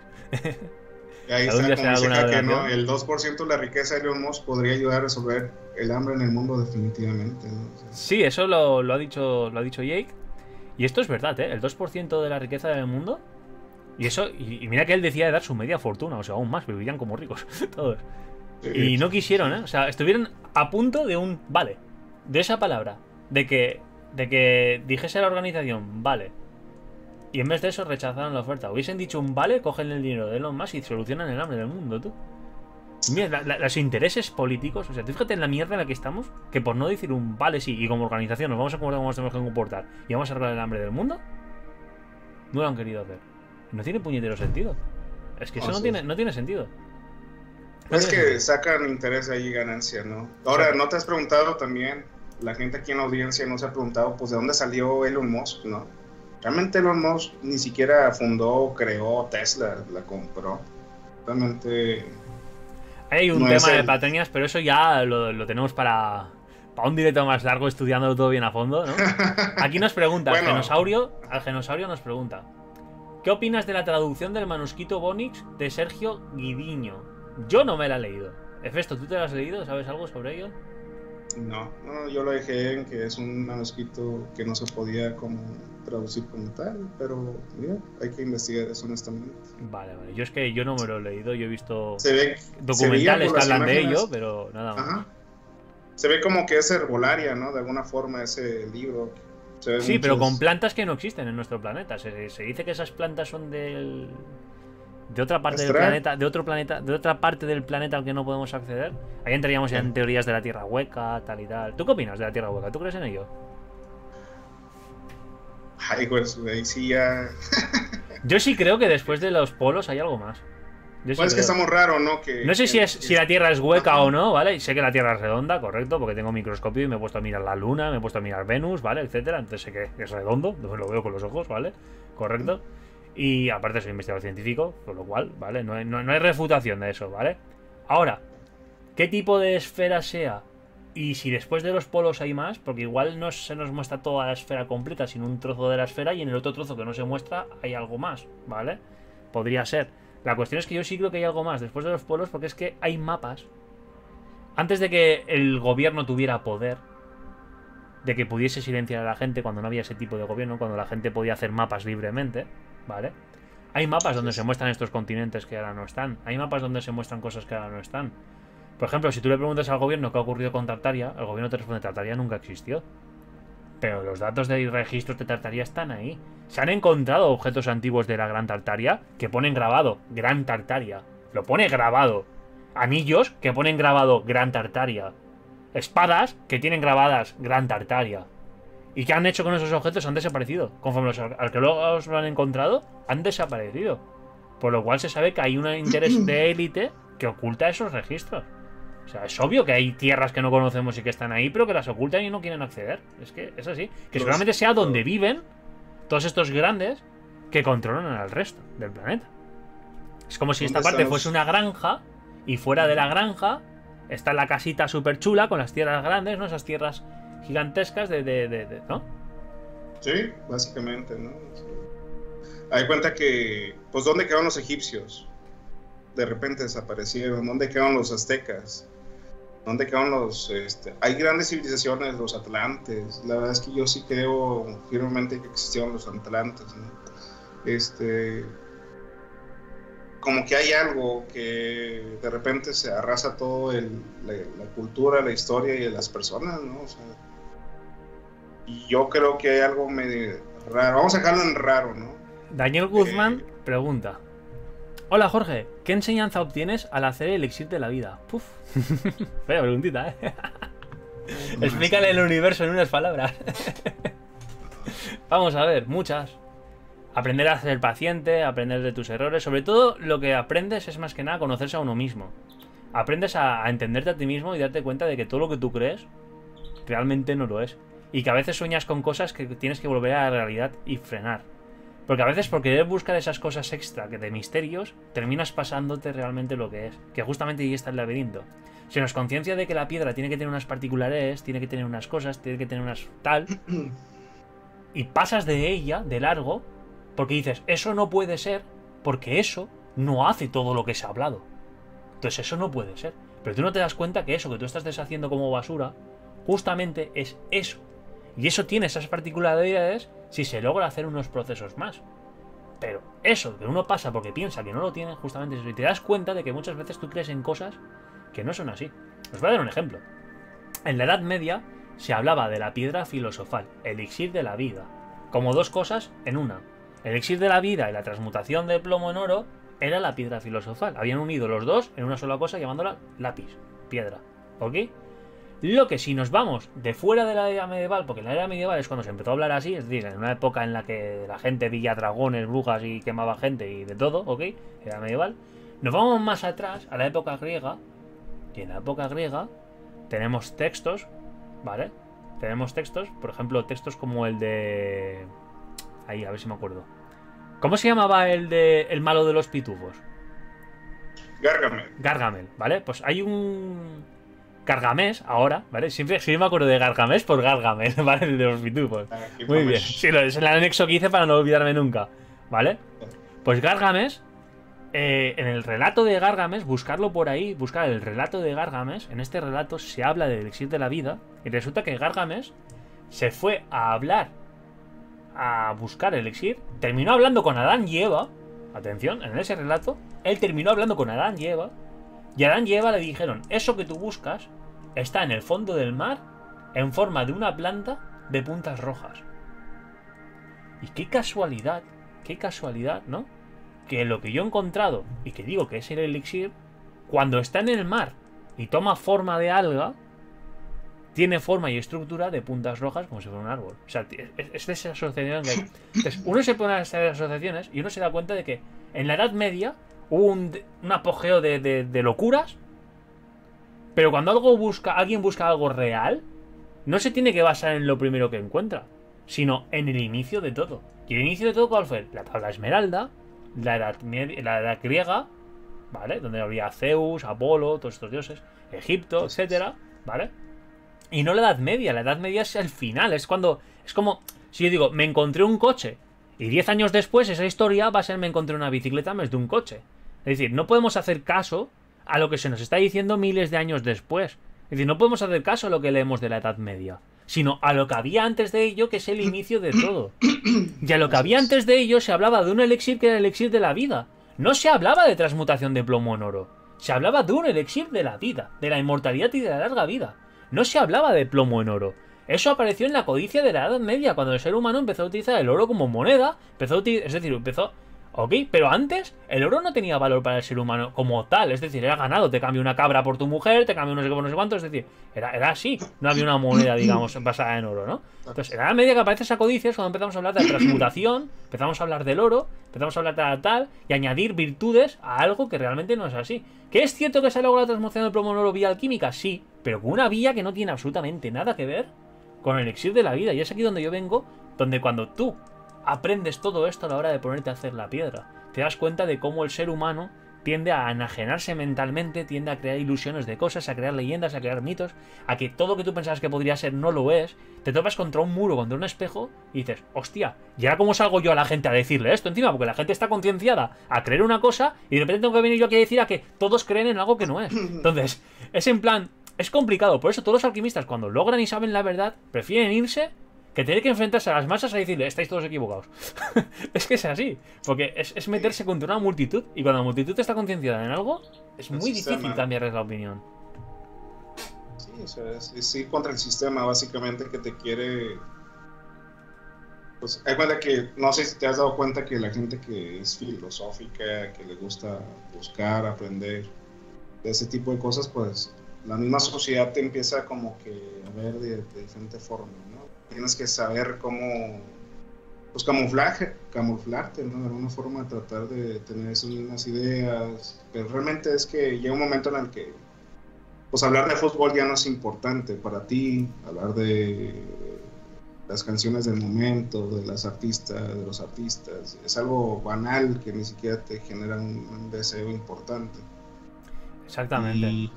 Y ahí ¿Algún está, alguna Jaque, ¿no? El 2% de la riqueza de Elon Musk podría ayudar a resolver el hambre en el mundo definitivamente. ¿no? O sea, Sí, eso lo, lo ha dicho lo ha dicho Jake. Y esto es verdad, ¿eh? El 2% de la riqueza del mundo. Y eso, y, y mira que él decía de dar su media fortuna, o sea, aún más, vivirían como ricos, todos. Y no quisieron, ¿eh? O sea, estuvieron a punto de un vale. De esa palabra. De que. De que dijese la organización, vale. Y en vez de eso rechazaron la oferta. Hubiesen dicho un vale, cogen el dinero de Elon Musk y solucionan el hambre del mundo, tú. Mira, la- la- los intereses políticos, o sea, tú fíjate en la mierda en la que estamos, que por no decir un vale sí, y como organización nos vamos a comportar como nos tenemos que comportar y vamos a arreglar el hambre del mundo, no lo han querido hacer. No tiene puñetero sentido. Es que eso Ah, no, sí. tiene, no tiene sentido. No Es tiene que sentido. sacan interés ahí y ganancia, ¿no? Ahora, ¿no te has preguntado también? La gente aquí en la audiencia no se ha preguntado, pues, ¿de dónde salió Elon Musk, no? Realmente Elon Musk ni siquiera fundó, creó Tesla, la compró. Realmente, Hay un no tema es de el- patrañas, pero eso ya lo, lo tenemos para, para un directo más largo, estudiándolo todo bien a fondo, ¿no? Aquí nos pregunta, Bueno. al genosaurio, al genosaurio nos pregunta, ¿qué opinas de la traducción del manuscrito Bonix de Sergio Guidiño? Yo no me la he leído. Efesto, ¿tú te la has leído? ¿Sabes algo sobre ello? no, no, yo lo dejé en que es un manuscrito que no se podía como traducir como tal, pero mira, hay que investigar eso honestamente. Vale, vale. Yo es que yo no me lo he leído, yo he visto Se ve, documentales que hablan de ello, pero nada más. Ajá. Se ve como que es herbolaria, ¿no? De alguna forma ese libro. Sí, pero con plantas que no existen en nuestro planeta. Se, se dice que esas plantas son del de otra parte del planeta, de otro planeta, de otra parte del planeta al que no podemos acceder. Ahí entraríamos ya en teorías de la Tierra hueca, tal y tal. ¿Tú qué opinas de la Tierra hueca? ¿Tú crees en ello? Ay, pues, ahí sí ya. Yo sí creo que después de los polos hay algo más. Yo Pues es que raro, ¿no? Que, No sé si, que- es, si la Tierra es hueca Ajá. o no, ¿vale? Sé que la Tierra es redonda, correcto, porque tengo microscopio y me he puesto a mirar la Luna, me he puesto a mirar Venus, ¿vale? Etcétera. Entonces sé que es redondo, lo veo con los ojos, ¿vale? Correcto. Y aparte soy investigador científico, con lo cual, ¿vale? No hay, no- no hay refutación de eso, ¿vale? Ahora, ¿qué tipo de esfera sea? Y si después de los polos hay más, porque igual no se nos muestra toda la esfera completa, sino un trozo de la esfera, y en el otro trozo que no se muestra hay algo más, ¿vale? Podría ser. La cuestión es que yo sí creo que hay algo más después de los polos, porque es que hay mapas. Antes de que el gobierno tuviera poder, de que pudiese silenciar a la gente cuando no había ese tipo de gobierno, cuando la gente podía hacer mapas libremente, ¿vale? Hay mapas donde se muestran estos continentes que ahora no están. Hay mapas donde se muestran cosas que ahora no están. Por ejemplo, si tú le preguntas al gobierno qué ha ocurrido con Tartaria, el gobierno te responde Tartaria nunca existió. Pero los datos de registros de Tartaria están ahí. Se han encontrado objetos antiguos de la Gran Tartaria que ponen grabado Gran Tartaria. Lo pone grabado. Anillos que ponen grabado Gran Tartaria. Espadas que tienen grabadas Gran Tartaria. ¿Y qué han hecho con esos objetos? Han desaparecido. Conforme los ar- arqueólogos lo han encontrado, han desaparecido. Por lo cual se sabe que hay un interés de élite que oculta esos registros. O sea, es obvio que hay tierras que no conocemos y que están ahí, pero que las ocultan y no quieren acceder. Es que es así. Que seguramente sea donde viven todos estos grandes que controlan al resto del planeta. Es como si esta ¿Dónde parte estamos? fuese una granja y fuera de la granja está la casita súper chula con las tierras grandes, ¿no? Esas tierras gigantescas de, de- de- de- ¿no? Sí, básicamente, ¿no? Sí. Hay cuenta que, pues, ¿dónde quedaron los egipcios? De repente desaparecieron. ¿Dónde quedaron los aztecas? ¿Dónde quedaron los...? Este... Hay grandes civilizaciones, los atlantes. La verdad es que yo sí creo firmemente que existieron los atlantes, ¿no? Este... Como que hay algo que de repente se arrasa todo el, la, la cultura, la historia y las personas, ¿no? O sea, y yo creo que hay algo medio raro. Vamos a dejarlo en raro, ¿no? Daniel Guzmán pregunta. Hola Jorge, ¿qué enseñanza obtienes al hacer el elixir de la vida? Puf. Fea preguntita, ¿eh? Explícale el universo en unas palabras. Vamos a ver, muchas. Aprender a ser paciente, aprender de tus errores. Sobre todo lo que aprendes es más que nada conocerse a uno mismo. Aprendes a, a entenderte a ti mismo y darte cuenta de que todo lo que tú crees realmente no lo es. Y que a veces sueñas con cosas que tienes que volver a la realidad y frenar. Por Porque a veces por querer buscar esas cosas extra que de misterios, terminas pasándote realmente lo que es. Que justamente ahí está el laberinto. Si nos conciencia de que la piedra tiene que tener unas particulares, tiene que tener unas cosas, tiene que tener unas tal, y pasas de ella, de largo, porque dices, eso no puede ser, porque eso no hace todo lo que se ha hablado. Entonces eso no puede ser. Pero tú no te das cuenta que eso que tú estás deshaciendo como basura, justamente es eso. Y eso tiene esas particularidades si se logra hacer unos procesos más. Pero eso que uno pasa porque piensa que no lo tiene, justamente eso. Y te das cuenta de que muchas veces tú crees en cosas que no son así. Os voy a dar un ejemplo. En la Edad Media se hablaba de la piedra filosofal, elixir de la vida, como dos cosas en una. El elixir de la vida y la transmutación de plomo en oro era la piedra filosofal. Habían unido los dos en una sola cosa llamándola lápiz, piedra. ¿Ok? Lo que si nos vamos de fuera de la era medieval, porque en la era medieval es cuando se empezó a hablar así, es decir, en una época en la que la gente veía dragones, brujas y quemaba gente y de todo, ¿ok? Era medieval. Nos vamos más atrás, a la época griega, y en la época griega tenemos textos, ¿vale? Tenemos textos, por ejemplo, textos como el de... Ahí, a ver si me acuerdo. ¿Cómo se llamaba el de el malo de los pitufos? Gargamel. Gargamel, ¿vale? Pues hay un Gargamés ahora, ¿vale? Siempre, siempre me acuerdo de Gargamés por Gargamel, ¿vale? El de los pitufos. Ah, Muy bien. Sí, es el anexo que hice para no olvidarme nunca, ¿vale? Pues Gargamés, eh, en el relato de Gargamés, buscarlo por ahí, buscar el relato de Gargamés, en este relato se habla del elixir de la vida, y resulta que Gargamés se fue a hablar, a buscar el elixir, terminó hablando con Adán y Eva, atención, en ese relato, él terminó hablando con Adán y Eva, y Adán y Eva le dijeron, eso que tú buscas está en el fondo del mar en forma de una planta de puntas rojas. Y qué casualidad, qué casualidad, ¿no? Que lo que yo he encontrado y que digo que es el elixir, cuando está en el mar y toma forma de alga, tiene forma y estructura de puntas rojas como si fuera un árbol. O sea, es, de esa asociación que hay. Entonces, uno se pone a hacer asociaciones y uno se da cuenta de que en la Edad Media hubo un, un apogeo de, de, de locuras, pero cuando algo busca, alguien busca algo real, no se tiene que basar en lo primero que encuentra, sino en el inicio de todo. ¿Y el inicio de todo cuál fue? La tabla esmeralda, la edad, media- la edad griega, ¿vale? Donde había Zeus, Apolo, todos estos dioses, Egipto, etcétera, ¿vale? Y no la edad media, la edad media es el final, es cuando. Es como. Si yo digo, me encontré un coche, y 10 años después esa historia va a ser me encontré una bicicleta en vez de un coche. Es decir, no podemos hacer caso a lo que se nos está diciendo miles de años después. Es decir, no podemos hacer caso a lo que leemos de la Edad Media, sino a lo que había antes de ello, que es el inicio de todo. Y a lo que había antes de ello se hablaba de un elixir que era el elixir de la vida. No se hablaba de transmutación de plomo en oro. Se hablaba de un elixir de la vida, de la inmortalidad y de la larga vida. No se hablaba de plomo en oro. Eso apareció en la codicia de la Edad Media, cuando el ser humano empezó a utilizar el oro como moneda, empezó a es decir, empezó... Ok, pero antes el oro no tenía valor para el ser humano como tal, es decir, era ganado, te cambio una cabra por tu mujer, te cambio no sé qué por no sé cuánto, es decir, era, era así, no había una moneda, digamos, basada en oro, ¿no? Entonces, en la Media que aparece esa codicia es cuando empezamos a hablar de la transmutación, empezamos a hablar del oro, empezamos a hablar de tal, tal, y añadir virtudes a algo que realmente no es así. ¿Que es cierto que se ha logrado la transmutación del plomo en oro vía alquímica? Sí, pero con una vía que no tiene absolutamente nada que ver con el elixir de la vida. Y es aquí donde yo vengo, donde cuando tú aprendes todo esto a la hora de ponerte a hacer la piedra, te das cuenta de cómo el ser humano tiende a enajenarse mentalmente, tiende a crear ilusiones de cosas, a crear leyendas, a crear mitos, a que todo lo que tú pensabas que podría ser no lo es, te topas contra un muro, contra un espejo y dices, hostia, ¿y ahora cómo salgo yo a la gente a decirle esto encima? Porque la gente está concienciada a creer una cosa y de repente tengo que venir yo aquí a decir a que todos creen en algo que no es. Entonces, es en plan, es complicado, por eso todos los alquimistas cuando logran y saben la verdad, prefieren irse que tener que enfrentarse a las masas a decirle, estáis todos equivocados. es que es así, porque es, es meterse contra una multitud y cuando la multitud está concienciada en algo, es El muy sistema. difícil cambiarles la opinión. Sí, o sea, es, es ir contra el sistema básicamente que te quiere... Pues hay cuenta que, no sé si te has dado cuenta que la gente que es filosófica, que le gusta buscar, aprender de ese tipo de cosas, pues la misma sociedad te empieza como que a ver de, de diferente forma. Tienes que saber cómo, pues camuflaje, camuflarte, ¿no? De alguna forma tratar de tener esas mismas ideas, pero realmente es que llega un momento en el que pues hablar de fútbol ya no es importante para ti, hablar de las canciones del momento, de las artistas, de los artistas. Es algo banal que ni siquiera te genera un, deseo importante. Exactamente. Y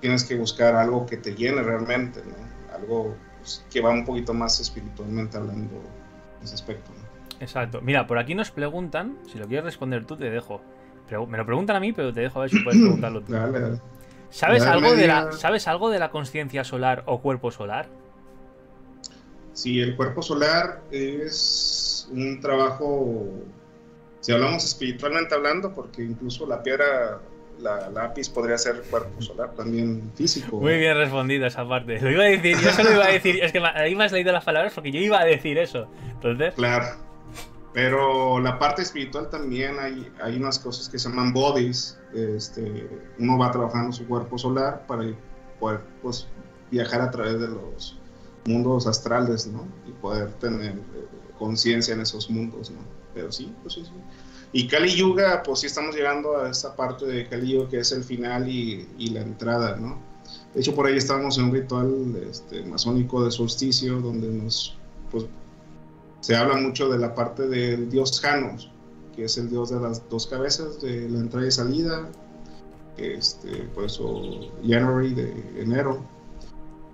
tienes que buscar algo que te llene realmente, ¿no? Algo pues, que va un poquito más espiritualmente hablando en ese aspecto. Exacto. Mira, por aquí nos preguntan, si lo quieres responder tú, te dejo. me lo preguntan a mí, pero te dejo a ver si puedes preguntarlo tú. ¿Sabes, algo de la, ¿Sabes algo de la conciencia solar o cuerpo solar? Sí, el cuerpo solar es un trabajo, si hablamos espiritualmente hablando, porque incluso la piedra, la lápiz podría ser cuerpo solar, también físico. Muy bien respondido esa parte. Lo iba a decir, yo se lo iba a decir, es que ahí me has leído las palabras porque yo iba a decir eso. Entonces... Claro. Pero la parte espiritual también hay, hay unas cosas que se llaman bodies. Este, uno va trabajando su cuerpo solar para poder pues, viajar a través de los mundos astrales, ¿no? Y poder tener eh, conciencia en esos mundos, ¿no? Pero sí, pues sí, sí. Y Kali Yuga, pues sí estamos llegando a esa parte de Kali Yuga que es el final y, la entrada, ¿no? De hecho, por ahí estábamos en un ritual este, masónico de solsticio donde nos, pues, se habla mucho de la parte del dios Janos, que es el dios de las dos cabezas, de la entrada y salida, este, pues, January de enero.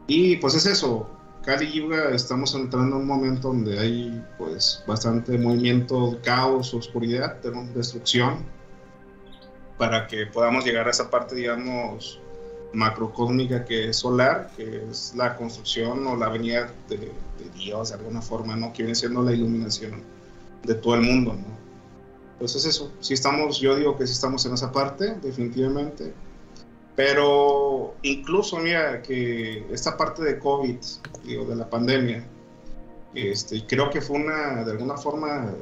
Y pues es eso, Kali Yuga estamos entrando en un momento donde hay pues bastante movimiento, caos, oscuridad, destrucción, para que podamos llegar a esa parte, digamos, macrocósmica que es solar, que es la construcción o la venida de, Dios de alguna forma, ¿no? Que viene siendo la iluminación de todo el mundo, ¿no? Entonces eso, si estamos, yo digo que sí estamos en esa parte, definitivamente, pero incluso, mira, que esta parte de COVID, digo, de la pandemia, este, creo que fue una, de alguna forma,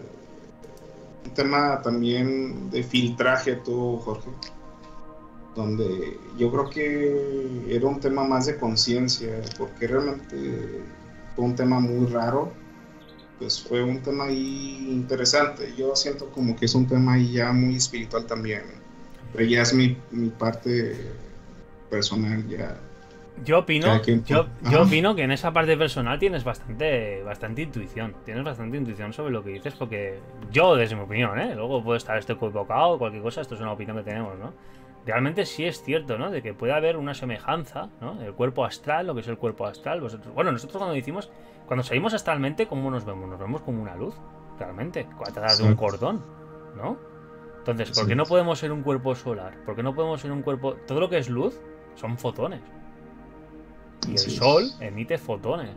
un tema también de filtraje, tú, Jorge, donde yo creo que era un tema más de conciencia, porque realmente fue un tema muy raro, pues fue un tema ahí interesante. Yo siento como que es un tema ahí ya muy espiritual también, pero ya es mi, mi parte personal ya. Yo opino, yo, yo opino que en esa parte personal tienes bastante, bastante intuición. Tienes bastante intuición sobre lo que dices, porque yo, desde mi opinión, ¿eh? luego puede estar este equivocado o cualquier cosa, esto es una opinión que tenemos, ¿no? realmente sí es cierto, ¿no? De que puede haber una semejanza, ¿no? El cuerpo astral, lo que es el cuerpo astral. Vosotros, bueno, nosotros cuando decimos, cuando salimos astralmente, ¿cómo nos vemos? Nos vemos como una luz, realmente, a través de un cordón, ¿no? Entonces, ¿por qué no podemos ser un cuerpo solar? ¿Por qué no podemos ser un cuerpo... Todo lo que es luz son fotones. Y el sol emite fotones.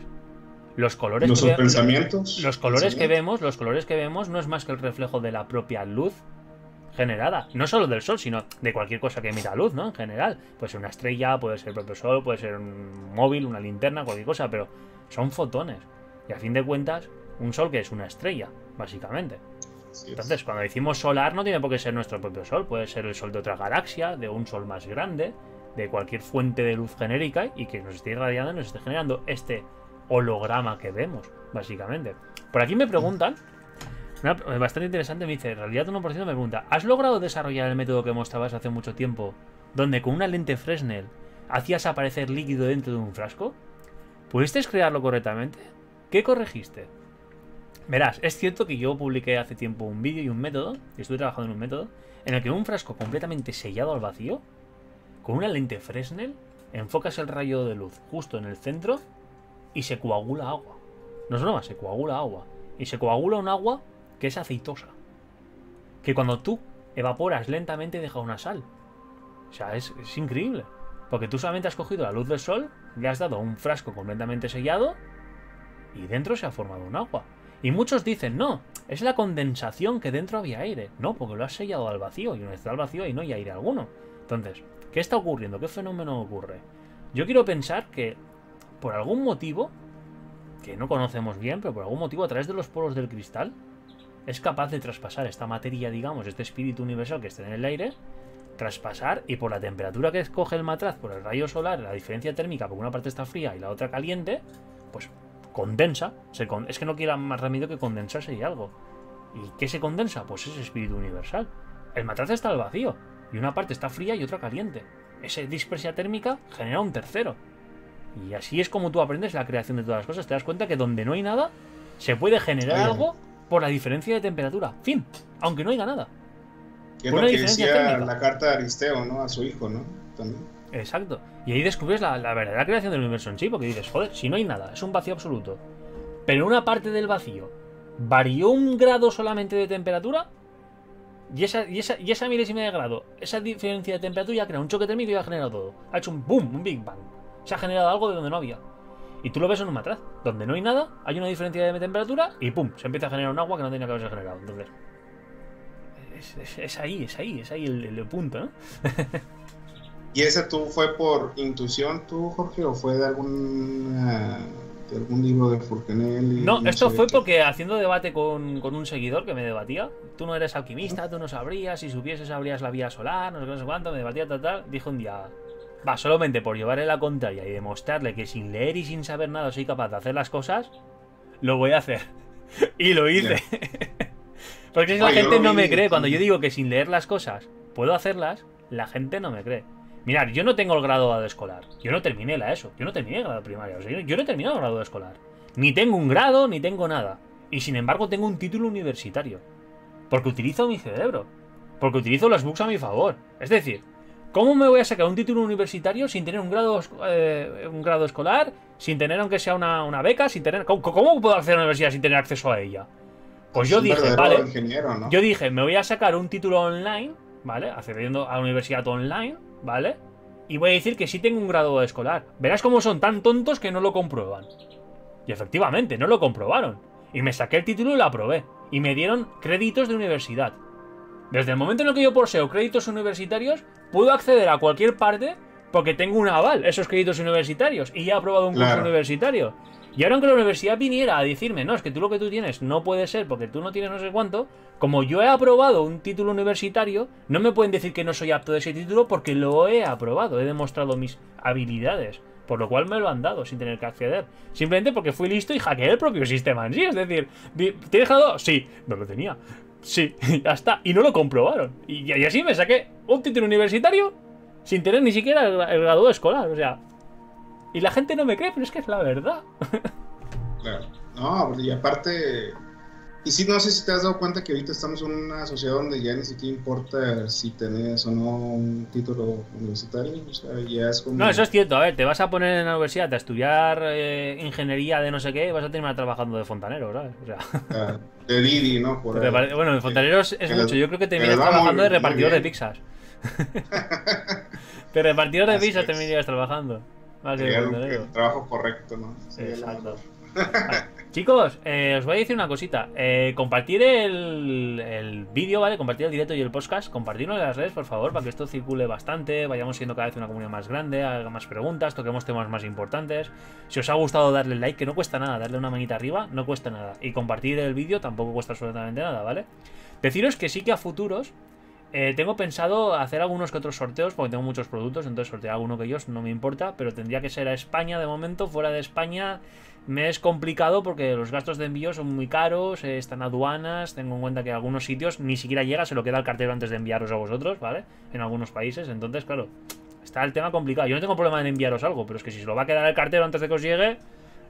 Los colores los pensamientos. Los colores que vemos, los colores que vemos no es más que el reflejo de la propia luz generada. No solo del sol, sino de cualquier cosa que emita luz, ¿no? En general. Puede ser una estrella, puede ser el propio sol, puede ser un móvil, una linterna, cualquier cosa, pero son fotones. Y a fin de cuentas, un sol que es una estrella, básicamente. Entonces, cuando decimos solar, no tiene por qué ser nuestro propio sol, puede ser el sol de otra galaxia, de un sol más grande, de cualquier fuente de luz genérica y que nos esté irradiando y nos esté generando este holograma que vemos, básicamente. Por aquí me preguntan bastante interesante me dice, en realidad 1% me pregunta, ¿has logrado desarrollar el método que mostrabas hace mucho tiempo, donde con una lente Fresnel hacías aparecer líquido dentro de un frasco? ¿Pudiste crearlo correctamente? ¿Qué corregiste? Verás, es cierto que yo publiqué hace tiempo un vídeo y un método, y estoy trabajando en un método, en el que un frasco completamente sellado al vacío, con una lente Fresnel, enfocas el rayo de luz justo en el centro y se coagula agua. No es broma, se coagula agua. Y se coagula un agua que es aceitosa. Que cuando tú evaporas lentamente deja una sal. O sea, es, increíble. Porque tú solamente has cogido la luz del sol, le has dado un frasco completamente sellado y dentro se ha formado un agua. Y muchos dicen, no, es la condensación que dentro había aire. No, porque lo has sellado al vacío y vez está vacío y no hay aire alguno. Entonces, ¿qué está ocurriendo? ¿Qué fenómeno ocurre? Yo quiero pensar que por algún motivo, que no conocemos bien, pero por algún motivo a través de los polos del cristal, es capaz de traspasar esta materia, digamos, este espíritu universal que está en el aire, traspasar y por la temperatura que escoge el matraz, por el rayo solar, la diferencia térmica, porque una parte está fría y la otra caliente, pues condensa. es que no quiera más remedio que condensarse y algo. ¿Y qué se condensa? Pues ese espíritu universal. El matraz está al vacío y una parte está fría y otra caliente. Esa dispersia térmica genera un tercero. Y así es como tú aprendes la creación de todas las cosas. Te das cuenta que donde no hay nada, se puede generar algo por la diferencia de temperatura. Fin. Aunque no haya nada. Que es lo que decía térmica. la carta de Aristeo, ¿no? A su hijo, ¿no? También. Exacto. Y ahí descubres la, la verdadera creación del universo en sí, porque dices, joder, si no hay nada, es un vacío absoluto. Pero una parte del vacío varió un grado solamente de temperatura, y esa, y esa, y esa milésima de grado, esa diferencia de temperatura ya crea un choque térmico y ha generado todo. Ha hecho un boom, un big bang. Se ha generado algo de donde no había. Y tú lo ves en un matraz, donde no hay nada, hay una diferencia de temperatura y pum, se empieza a generar un agua que no tenía que haberse generado. Entonces, es, ahí, es ahí, es ahí el, el punto, ¿no? ¿Y ese tú fue por intuición tú, Jorge, o fue de algún, de algún libro de Fulcanelli? No, esto fue porque haciendo debate con, con un seguidor que me debatía, tú no eres alquimista, tú no sabrías, si supieses sabrías la vía solar, no sé qué, no sé cuánto, me debatía tal, tal, dijo un día, va, solamente por llevarle la contraria y demostrarle que sin leer y sin saber nada soy capaz de hacer las cosas, lo voy a hacer. y lo hice. porque si la gente no me cree, cuando yo digo que sin leer las cosas puedo hacerlas, la gente no me cree. Mirad, yo no tengo el grado de escolar. Yo no terminé la ESO. Yo no terminé el grado primario. O sea, yo, yo no he terminado el grado de escolar. Ni tengo un grado, ni tengo nada. Y sin embargo tengo un título universitario. Porque utilizo mi cerebro. Porque utilizo los books a mi favor. Es decir, ¿cómo me voy a sacar un título universitario sin tener un grado, eh, un grado escolar? Sin tener aunque sea una, una beca, sin tener... ¿Cómo, cómo puedo acceder a la universidad sin tener acceso a ella? Pues yo dije, vale, yo dije, me voy a sacar un título online, ¿vale? Accediendo a la universidad online, ¿vale? Y voy a decir que sí tengo un grado escolar. Verás cómo son tan tontos que no lo comprueban. Y efectivamente, no lo comprobaron. Y me saqué el título y lo aprobé. Y me dieron créditos de universidad. Desde el momento en el que yo poseo créditos universitarios, puedo acceder a cualquier parte porque tengo un aval, esos créditos universitarios, y ya he aprobado un curso universitario. Y ahora aunque la universidad viniera a decirme, no, es que tú lo que tú tienes no puede ser porque tú no tienes no sé cuánto, como yo he aprobado un título universitario, no me pueden decir que no soy apto de ese título porque lo he aprobado, he demostrado mis habilidades. Por lo cual me lo han dado sin tener que acceder. Simplemente porque fui listo y hackeé el propio sistema en sí. Es decir, di- ¿tienes dejado? Sí, no lo tenía. Sí, ya está. Y no lo comprobaron. Y, y así me saqué un título universitario sin tener ni siquiera el, el graduado escolar. O sea. Y la gente no me cree, pero es que es la verdad. Claro. No, y aparte, y sí, no sé si te has dado cuenta que ahorita estamos en una sociedad donde ya ni siquiera importa si tenés o no un título universitario, o sea, ya es como... No, eso es cierto. A ver, te vas a poner en la universidad a estudiar eh, ingeniería de no sé qué y vas a terminar trabajando de fontanero, ¿sabes? O sea, ah, de Didi, ¿no? Por ahí. bueno, de fontaneros es que mucho. Yo creo que terminas trabajando muy- de repartidor de pizzas. de repartidor de pizzas es. terminarías trabajando. Sería el, el trabajo correcto, ¿no? Sería Exacto. Vale. Chicos, eh, os voy a decir una cosita. Eh, compartir el, el vídeo, ¿vale? Compartir el directo y el podcast. Compartirlo en las redes, por favor, para que esto circule bastante. Vayamos siendo cada vez una comunidad más grande, haga más preguntas, toquemos temas más importantes. Si os ha gustado darle like, que no cuesta nada, darle una manita arriba, no cuesta nada. Y compartir el vídeo tampoco cuesta absolutamente nada, ¿vale? Deciros que sí que a futuros eh, tengo pensado hacer algunos que otros sorteos, porque tengo muchos productos, entonces sortear alguno que ellos no me importa, pero tendría que ser a España de momento. Fuera de España me es complicado porque los gastos de envío son muy caros, eh, están aduanas, tengo en cuenta que algunos sitios ni siquiera llega, se lo queda el cartero antes de enviaros a vosotros, ¿vale? En algunos países, entonces, claro, está el tema complicado. Yo no tengo problema en enviaros algo, pero es que si se lo va a quedar el cartero antes de que os llegue,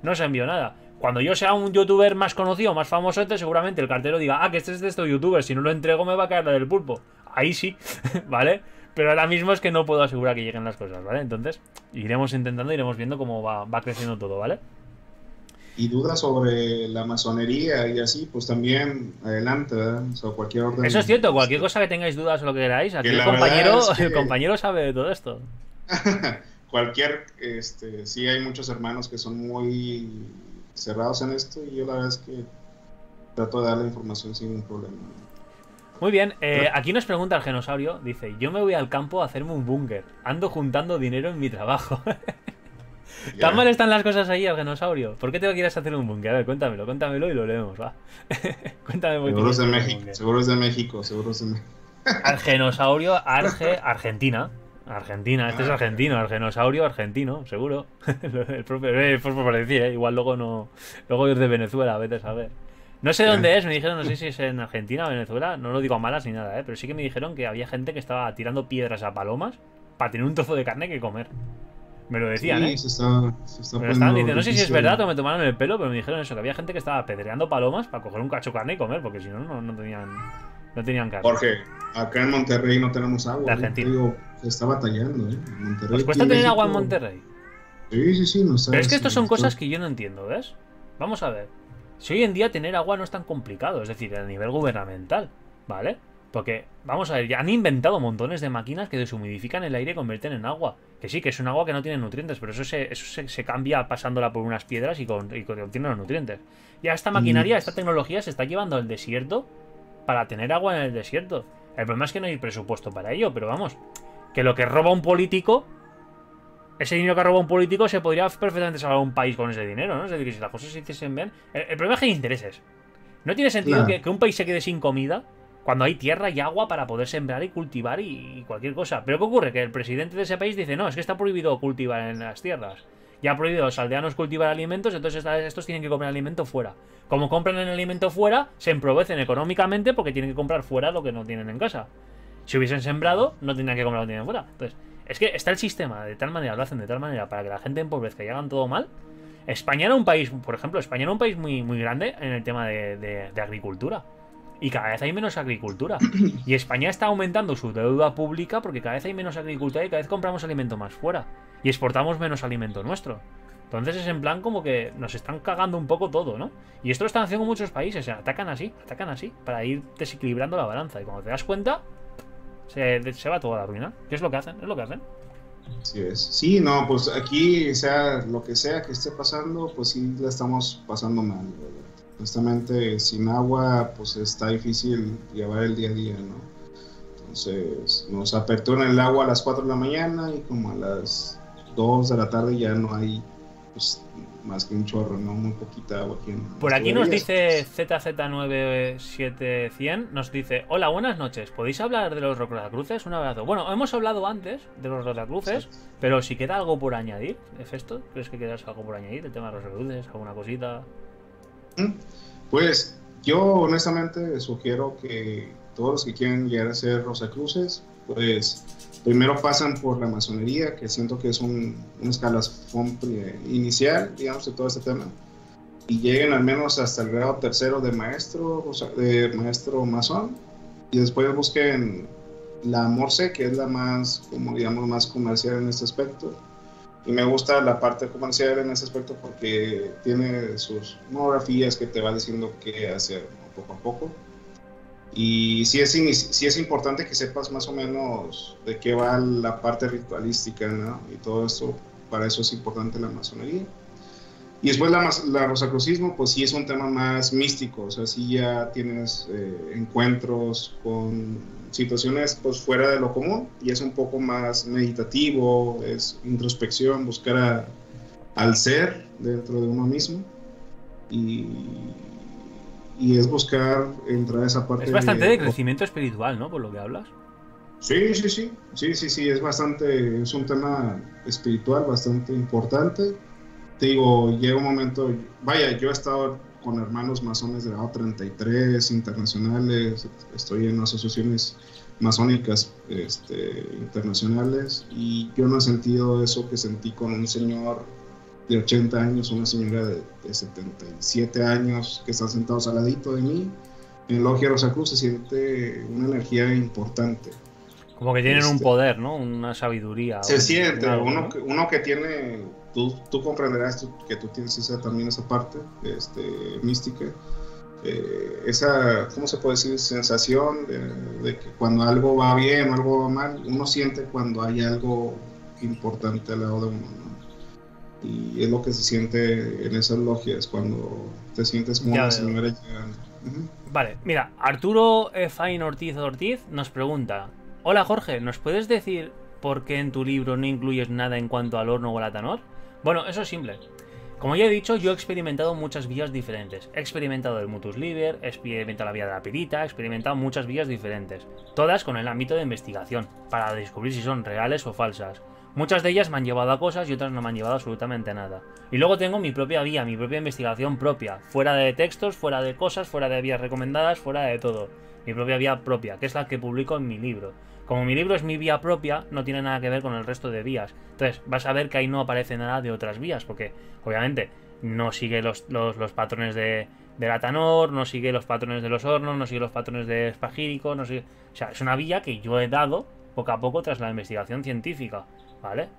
no os envío nada. Cuando yo sea un youtuber más conocido, más famoso, seguramente el cartero diga, ah, que este es de estos youtubers, si no lo entrego me va a caer la del pulpo. Ahí sí, ¿vale? Pero ahora mismo es que no puedo asegurar que lleguen las cosas, ¿vale? Entonces, iremos intentando, iremos viendo cómo va, va creciendo todo, ¿vale? Y dudas sobre la masonería y así, pues también adelante, ¿verdad? O sea, cualquier orden. Eso es cierto, cualquier cosa que tengáis dudas o lo que queráis, aquí Que el compañero, es que- el compañero sabe de todo esto. cualquier, este, sí hay muchos hermanos que son muy cerrados en esto y yo la verdad es que trato de dar la información sin ningún problema. Muy bien, eh, aquí nos pregunta el genosaurio, dice, yo me voy al campo a hacerme un búnker, ando juntando dinero en mi trabajo. Ya. ¿Tan mal están las cosas ahí, el genosaurio? ¿Por qué te quieres hacer un búnker? A ver, cuéntamelo, cuéntamelo y lo leemos, va. Cuéntame por qué Seguro es de México, búnker. seguro es de México, seguro es de México. Al genosaurio Arge, Argentina. Argentina, este es Ah. argentino, el genosaurio argentino, seguro. el propio, eh, pues por decir, eh, igual luego no. Luego es de Venezuela, vete a saber. No sé dónde es, me dijeron, no sé si es en Argentina o Venezuela, no lo digo a malas ni nada, eh, pero sí que me dijeron que había gente que estaba tirando piedras a palomas para tener un trozo de carne que comer. Me lo decían, Sí, ¿eh? se está, se está Me lo estaban diciendo, no sé si es verdad o me tomaron el pelo, pero me dijeron eso, que había gente que estaba apedreando palomas para coger un cacho de carne y comer, porque si no, no, no tenían, no tenían carne. Jorge, acá en Monterrey no tenemos agua. De ¿eh? Argentina. Te digo, se está batallando, ¿eh? Monterrey. ¿Os cuesta tener agua en Monterrey? Sí, sí, sí. No está, Pero es que estas son cosas que yo no entiendo, ¿ves? Vamos a ver. Si hoy en día tener agua no es tan complicado, es decir, a nivel gubernamental, ¿vale? Porque, vamos a ver, ya han inventado montones de máquinas que deshumidifican el aire y convierten en agua. Que sí, que es un agua que no tiene nutrientes, pero eso se, eso se, se cambia pasándola por unas piedras y, con, y los nutrientes. Ya esta maquinaria, Mm. esta tecnología se está llevando al desierto para tener agua en el desierto. El problema es que no hay presupuesto para ello, pero vamos, que lo que roba un político ese dinero que roba un político se podría perfectamente salvar un país con ese dinero, ¿no? Es decir, que si las cosas se hiciesen bien. El, el problema es que hay intereses. No tiene sentido que, que un país se quede sin comida cuando hay tierra y agua para poder sembrar y cultivar y, y cualquier cosa. Pero ¿qué ocurre? Que el presidente de ese país dice, no, es que está prohibido cultivar en las tierras. Ya ha prohibido a los aldeanos cultivar alimentos, entonces estos tienen que comprar alimento fuera. Como compran el alimento fuera, se emprovecen económicamente porque tienen que comprar fuera lo que no tienen en casa. Si hubiesen sembrado, no tendrían que comprar lo que tienen fuera. Entonces, es que está el sistema de tal manera, lo hacen de tal manera para que la gente empobrezca y hagan todo mal. España era un país, por ejemplo, España era un país muy, muy grande en el tema de, agricultura. Y cada vez hay menos agricultura. Y España está aumentando su deuda pública porque cada vez hay menos agricultura y cada vez compramos alimento más fuera. Y exportamos menos alimento nuestro. Entonces es en plan como que nos están cagando un poco todo, ¿no? Y esto lo están haciendo muchos países, atacan así, atacan así, para ir desequilibrando la balanza. Y cuando te das cuenta, se, se va toda la ruina. ¿Qué es lo que hacen? Es lo que hacen. Así es. Sí, no, pues aquí, sea lo que sea que esté pasando, pues sí la estamos pasando mal, ¿verdad? Honestamente, sin agua, pues está difícil llevar el día a día, ¿no? Entonces, nos aperturan el agua a las 4 de la mañana y como a las 2 de la tarde ya no hay, pues, más que un chorro, ¿no? Muy poquita agua aquí en Por aquí nos dice ZZ97100, nos dice, hola, buenas noches, ¿podéis hablar de los Rosacruces? Un abrazo. Bueno, hemos hablado antes de los Rosacruces, pero si queda algo por añadir, ¿es esto? ¿Crees que queda algo por añadir? El tema de los Rosacruces, alguna cosita. Pues yo honestamente sugiero que todos los que quieren llegar a ser Rosacruces, pues primero pasan por la masonería, que siento que es un, un escalafón inicial, digamos, de todo este tema, y lleguen al menos hasta el grado tercero de maestro, rosa- de maestro masón, y después busquen la Morse, que es la más, como digamos, más comercial en este aspecto. Y me gusta la parte comercial en ese aspecto porque tiene sus monografías que te va diciendo qué hacer poco a poco. Y sí es, sí es importante que sepas más o menos de qué va la parte ritualística, ¿no? Y todo esto, para eso es importante la masonería. Y después la, la rosacrucismo, pues sí es un tema más místico, o sea, sí ya tienes eh, encuentros con situaciones pues fuera de lo común y es un poco más meditativo, es introspección, buscar a- al ser dentro de uno mismo y, y es buscar entrar a esa parte Es bastante de crecimiento espiritual, ¿no? Por lo que hablas. Sí, sí, sí, sí, sí, sí, es bastante, es un tema espiritual bastante importante. Te digo, llega un momento, vaya, yo he estado con hermanos masones de grado 33 internacionales, estoy en asociaciones masónicas este, internacionales y yo no he sentido eso que sentí con un señor de 80 años, una señora de, de 77 años que están sentados al ladito de mí. En Logia Rosacruz se siente una energía importante. Como que tienen un Este- poder, ¿no? Una sabiduría. Se un- siente, algo, uno, ¿no? que, uno que tiene, tú, tú comprenderás tú- que tú tienes esa, también esa parte este, mística, eh, esa, ¿cómo se puede decir? Sensación de, de que cuando algo va bien o algo va mal, uno siente cuando hay algo importante al lado de uno, ¿no? Y es lo que se siente en esas logias, cuando te sientes como una señora llegando. Ujú. Vale, mira, Arturo Fain Ortiz Ortiz nos pregunta: Hola Jorge, ¿nos puedes decir por qué en tu libro no incluyes nada en cuanto al horno o al atanor? Bueno, eso es simple. Como ya he dicho, yo he experimentado muchas vías diferentes. He experimentado el mutus liber, he experimentado la vía de la pirita, he experimentado muchas vías diferentes. Todas con el ámbito de investigación, para descubrir si son reales o falsas. Muchas de ellas me han llevado a cosas y otras no me han llevado absolutamente nada. Y luego tengo mi propia vía, mi propia investigación propia, fuera de textos, fuera de cosas, fuera de vías recomendadas, fuera de todo. Mi propia vía propia, que es la que publico en mi libro. Como mi libro es mi vía propia, no tiene nada que ver con el resto de vías. Entonces, vas a ver que ahí no aparece nada de otras vías, porque obviamente no sigue los, los, patrones de, de Latanor, no sigue los patrones de los hornos, no sigue los patrones de Espagírico, no sigue... O sea, es una vía que yo he dado poco a poco tras la investigación científica, ¿vale?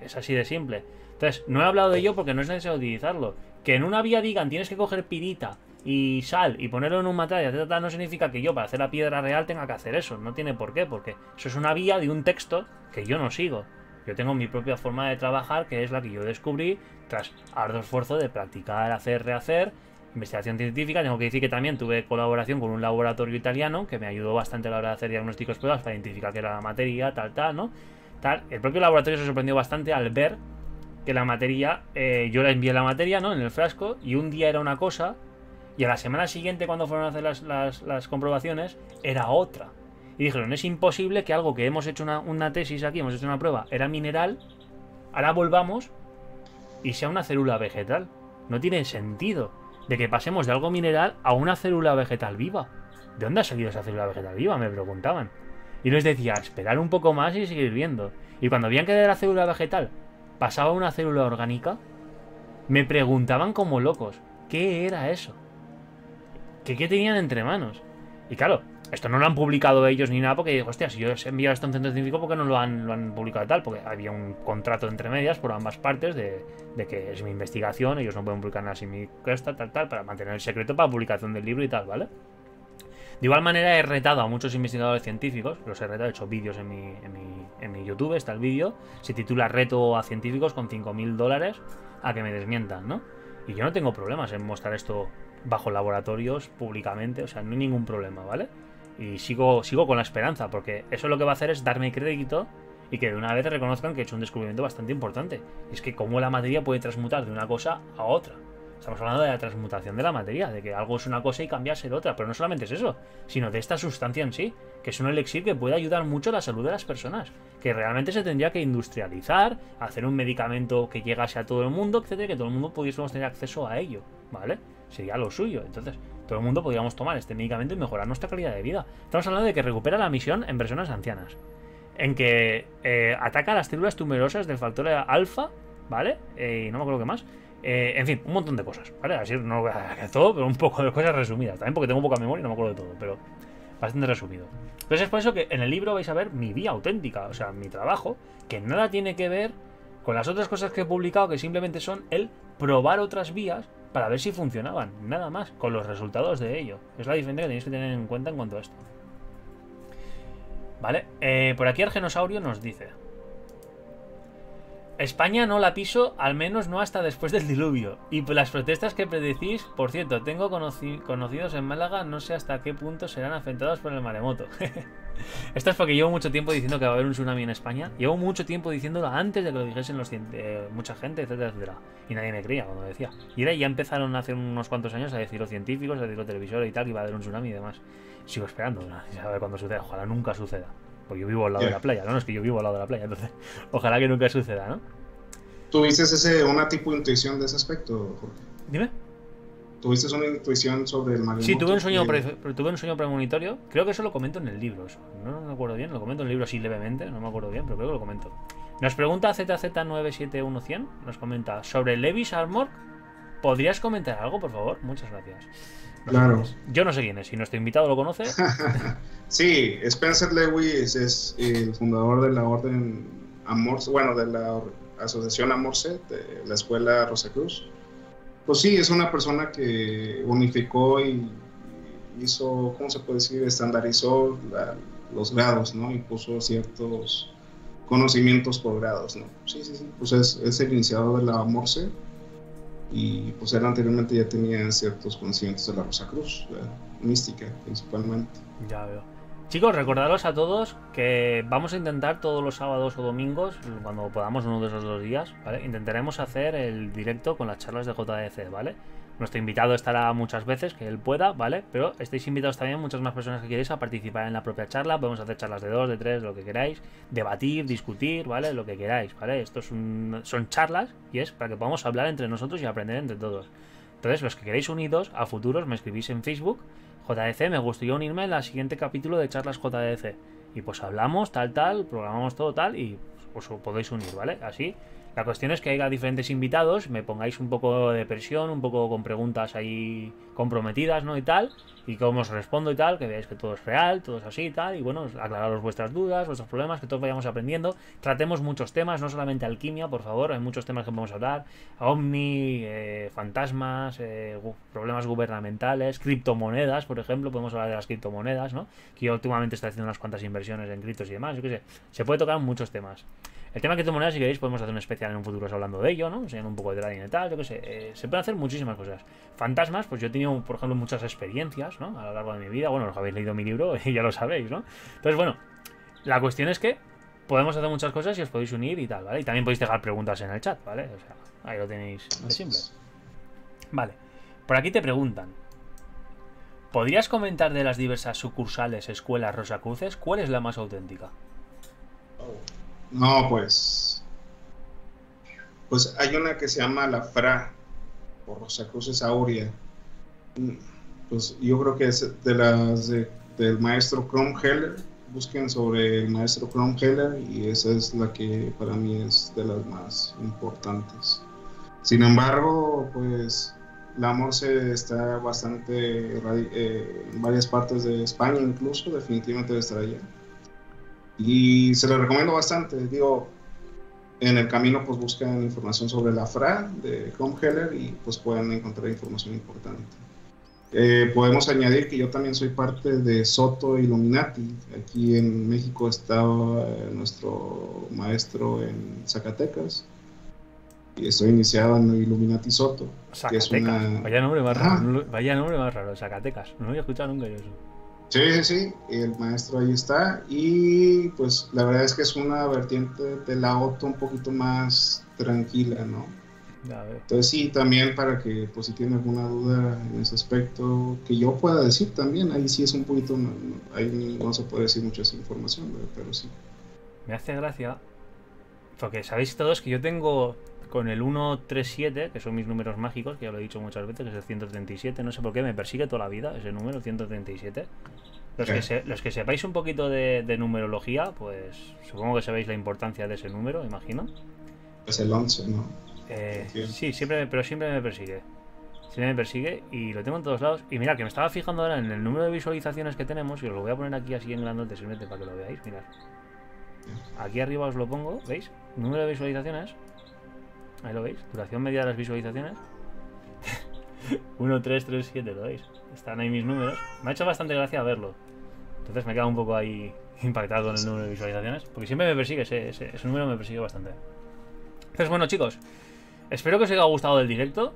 Es así de simple. Entonces, no he hablado de ello porque no es necesario utilizarlo. Que en una vía digan tienes que coger pirita y sal y ponerlo en un material, no significa que yo para hacer la piedra real tenga que hacer eso. No tiene por qué, porque eso es una vía de un texto que yo no sigo. Yo tengo mi propia forma de trabajar, que es la que yo descubrí tras arduo esfuerzo de practicar, hacer, rehacer, investigación científica. Tengo que decir que también tuve colaboración con un laboratorio italiano que me ayudó bastante a la hora de hacer diagnósticos pruebas para identificar qué era la materia, tal, tal, ¿no? El propio laboratorio se sorprendió bastante al ver que la materia, eh, yo le envié la materia, ¿no? En el frasco, y un día era una cosa, y a la semana siguiente, cuando fueron a hacer las, comprobaciones, era otra. Y dijeron, es imposible que algo que hemos hecho una, tesis aquí, hemos hecho una prueba, era mineral, ahora volvamos y sea una célula vegetal. No tiene sentido de que pasemos de algo mineral a una célula vegetal viva. ¿De dónde ha salido esa célula vegetal viva? Me preguntaban. Y les decía, esperar un poco más y seguir viendo. Y cuando veían que de la célula vegetal pasaba una célula orgánica, me preguntaban como locos, ¿qué era eso? ¿Qué, qué tenían entre manos? Y claro, esto no lo han publicado ellos ni nada porque digo, hostia, si yo he enviado esto a un centro científico, ¿por qué no lo han, lo han publicado tal? Porque había un contrato entre medias por ambas partes de, que es mi investigación, ellos no pueden publicar nada sin mi cuesta, tal, tal, para mantener el secreto para publicación del libro y tal, ¿vale? De igual manera he retado a muchos investigadores científicos, los he retado, he hecho vídeos en mi, en, mi, en mi YouTube, está el vídeo, se titula Reto a científicos con 5.000 dólares a que me desmientan, ¿no? Y yo no tengo problemas en mostrar esto bajo laboratorios públicamente, o sea, no hay ningún problema, ¿vale? Y sigo, sigo con la esperanza, porque eso lo que va a hacer es darme crédito y que de una vez reconozcan que he hecho un descubrimiento bastante importante. Y es que cómo la materia puede transmutar de una cosa a otra. Estamos hablando de la transmutación de la materia, de que algo es una cosa y cambia a otra, pero no solamente es eso, sino de esta sustancia en sí, que es un elixir que puede ayudar mucho a la salud de las personas, que realmente se tendría que industrializar, hacer un medicamento que llegase a todo el mundo, etcétera, que todo el mundo pudiésemos tener acceso a ello, ¿vale? Sería lo suyo. Entonces, todo el mundo podríamos tomar este medicamento y mejorar nuestra calidad de vida. Estamos hablando de que recupera la misión en personas ancianas, en que eh, ataca las células tumorosas del factor alfa, ¿vale? Eh, y no me acuerdo qué más eh, en fin, un montón de cosas, ¿vale? Así no lo voy a todo, pero un poco de cosas resumidas. También porque tengo poca memoria y no me acuerdo de todo, pero bastante resumido. Entonces es por eso que en el libro vais a ver mi vía auténtica, o sea, mi trabajo, que nada tiene que ver con las otras cosas que he publicado, que simplemente son el probar otras vías para ver si funcionaban, nada más, con los resultados de ello. Es la diferencia que tenéis que tener en cuenta en cuanto a esto. Vale, eh, por aquí Argenosaurio nos dice... España no la piso, al menos no hasta después del diluvio. Y las protestas que predecís, por cierto, tengo conocidos en Málaga, no sé hasta qué punto serán afectados por el maremoto. Esto es porque llevo mucho tiempo diciendo que va a haber un tsunami en España. Llevo mucho tiempo diciéndolo antes de que lo dijesen los eh, mucha gente, etcétera, etcétera. Y nadie me creía cuando decía. Y ahora ya empezaron hace unos cuantos años a decir los científicos, a decir los televisores y tal, que iba a haber un tsunami y demás. Sigo esperando, ¿no? a ver cuándo suceda. Ojalá nunca suceda. Porque yo vivo al lado de la playa, ¿no? es que yo vivo al lado de la playa, entonces ojalá que nunca suceda, ¿no? ¿Tuviste ese, una tipo de intuición de ese aspecto, Jorge? Dime. ¿Tuviste una intuición sobre el maremoto? Sí, tuve un sueño, tuve un sueño premonitorio. Creo que eso lo comento en el libro. Eso. No, me acuerdo bien, lo comento en el libro así levemente, no me acuerdo bien, pero creo que lo comento. Nos pregunta ZZ97100, nos comenta sobre Levis Armor. ¿Podrías comentar algo, por favor? Muchas gracias. claro. Yo no sé quién es, si nuestro invitado lo conoce. sí, Spencer Lewis es el fundador de la Orden Amor, bueno, de la Asociación Amorce, de la Escuela Rosacruz. Pues sí, es una persona que unificó y hizo, ¿cómo se puede decir? Estandarizó los grados, ¿no? Y puso ciertos conocimientos por grados, ¿no? Sí, sí, sí. Pues es, es el iniciador de la Amorce y pues él anteriormente ya tenía ciertos conocimientos de la Rosacruz, mística principalmente. Ya veo. Chicos, recordaros a todos que vamos a intentar todos los sábados o domingos, cuando podamos uno de esos dos días, ¿vale? Intentaremos hacer el directo con las charlas de JDC, ¿vale? Nuestro invitado estará muchas veces, que él pueda, ¿vale? Pero estáis invitados también muchas más personas que queréis a participar en la propia charla. Podemos hacer charlas de dos, de tres, lo que queráis. Debatir, discutir, ¿vale? Lo que queráis, ¿vale? Esto son charlas y es para que podamos hablar entre nosotros y aprender entre todos. Entonces, los que queréis unidos a futuros, me escribís en Facebook JDC, me gustaría unirme en el siguiente capítulo de charlas JDC. y pues hablamos, tal, tal, programamos todo tal y os podéis unir, ¿vale? Así la cuestión es que haya diferentes invitados, me pongáis un poco de presión, un poco con preguntas ahí comprometidas, ¿no? Y tal, y cómo os respondo y tal, que veáis que todo es real, todo es así y tal, y bueno, aclararos vuestras dudas, vuestros problemas, que todos vayamos aprendiendo. Tratemos muchos temas, no solamente alquimia, por favor, hay muchos temas que podemos hablar, ovni, eh, fantasmas, eh, problemas gubernamentales, criptomonedas, por ejemplo, podemos hablar de las criptomonedas, ¿no? Que últimamente estoy haciendo unas cuantas inversiones en criptos y demás, yo qué sé, se puede tocar muchos temas. El tema de criptomonedas, si queréis, podemos hacer un especial en un futuro hablando de ello, ¿no? Enseñando un poco de trading y tal, yo qué sé. Eh, se pueden hacer muchísimas cosas. Fantasmas, pues yo he tenido, por ejemplo, muchas experiencias, ¿no? A lo largo de mi vida. Bueno, los habéis leído mi libro y ya lo sabéis, ¿no? Entonces, bueno, la cuestión es que podemos hacer muchas cosas y os podéis unir y tal, ¿vale? Y también podéis dejar preguntas en el chat, ¿vale? O sea, ahí lo tenéis de simple. Vale. Por aquí te preguntan. ¿Podrías comentar de las diversas sucursales, escuelas, Rosacruces? ¿Cuál es la más auténtica? No, pues. Pues hay una que se llama La Fra, por Rosacruces Aurea. Pues yo creo que es de las del maestro Heller. Busquen sobre el maestro Heller y esa es la que para mí es de las más importantes. Sin embargo, pues la Morse está bastante eh, en varias partes de España incluso, definitivamente debe estar allá. Y se lo recomiendo bastante. Digo, en el camino pues buscan información sobre la FRA de Heller y pues pueden encontrar información importante. Eh, podemos añadir que yo también soy parte de Soto Illuminati. Aquí en México está eh, nuestro maestro en Zacatecas. Y estoy iniciado en Illuminati Soto. Zacatecas. Vaya, nombre más raro, vaya nombre más raro, Zacatecas. No había escuchado nunca yo eso. Sí, sí, sí, el maestro ahí está y pues la verdad es que es una vertiente de la auto un poquito más tranquila, ¿no? Entonces sí, también para que pues si tiene alguna duda en ese aspecto que yo pueda decir también, ahí sí es un poquito, ahí no se puede decir mucha información, pero sí. Me hace gracia, porque sabéis todos que yo tengo con el 137, que son mis números mágicos, que ya lo he dicho muchas veces, que es el 137, no sé por qué, me persigue toda la vida ese número, 137. Los que, los que sepáis un poquito de, numerología, pues supongo que sabéis la importancia de ese número, imagino. Es el 11, ¿no? Eh, sí, siempre, pero siempre me persigue. Siempre me persigue y lo tengo en todos lados. Y mira, que me estaba fijando ahora en el número de visualizaciones que tenemos, y os lo voy a poner aquí así en grandote simplemente para que lo veáis, mirad. Aquí arriba os lo pongo, ¿veis? Número de visualizaciones. Ahí lo veis. Duración media de las visualizaciones. 1, 3, 3, 7, lo veis. Están ahí mis números. Me ha hecho bastante gracia verlo. Entonces me queda un poco ahí impactado con el número de visualizaciones. Porque siempre me persigue, ese, ese, número me persigue bastante. Entonces bueno chicos, espero que os haya gustado el directo.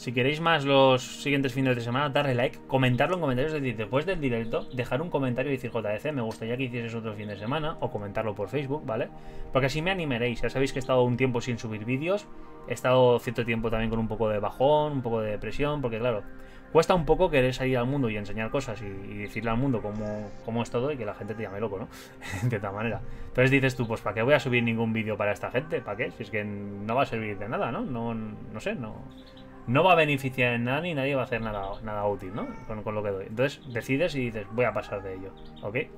Si queréis más los siguientes fines de semana, darle like, comentarlo en comentarios, es decir, después del directo, dejar un comentario y decir JDC, me gustaría que hicieses otro fin de semana, o comentarlo por Facebook, ¿vale? Porque así me animaréis. Ya sabéis que he estado un tiempo sin subir vídeos, he estado cierto tiempo también con un poco de bajón, un poco de depresión, porque claro, cuesta un poco querer salir al mundo y enseñar cosas y, decirle al mundo cómo, cómo, es todo y que la gente te llame loco, ¿no? de otra manera. Entonces dices tú, pues ¿para qué voy a subir ningún vídeo para esta gente? ¿Para qué? Si es que no va a servir de nada, ¿no? No, no sé, no no va a beneficiar en nada ni nadie va a hacer nada, nada útil, ¿no? Con, lo que doy. Entonces decides y dices, voy a pasar de ello, ¿ok? Que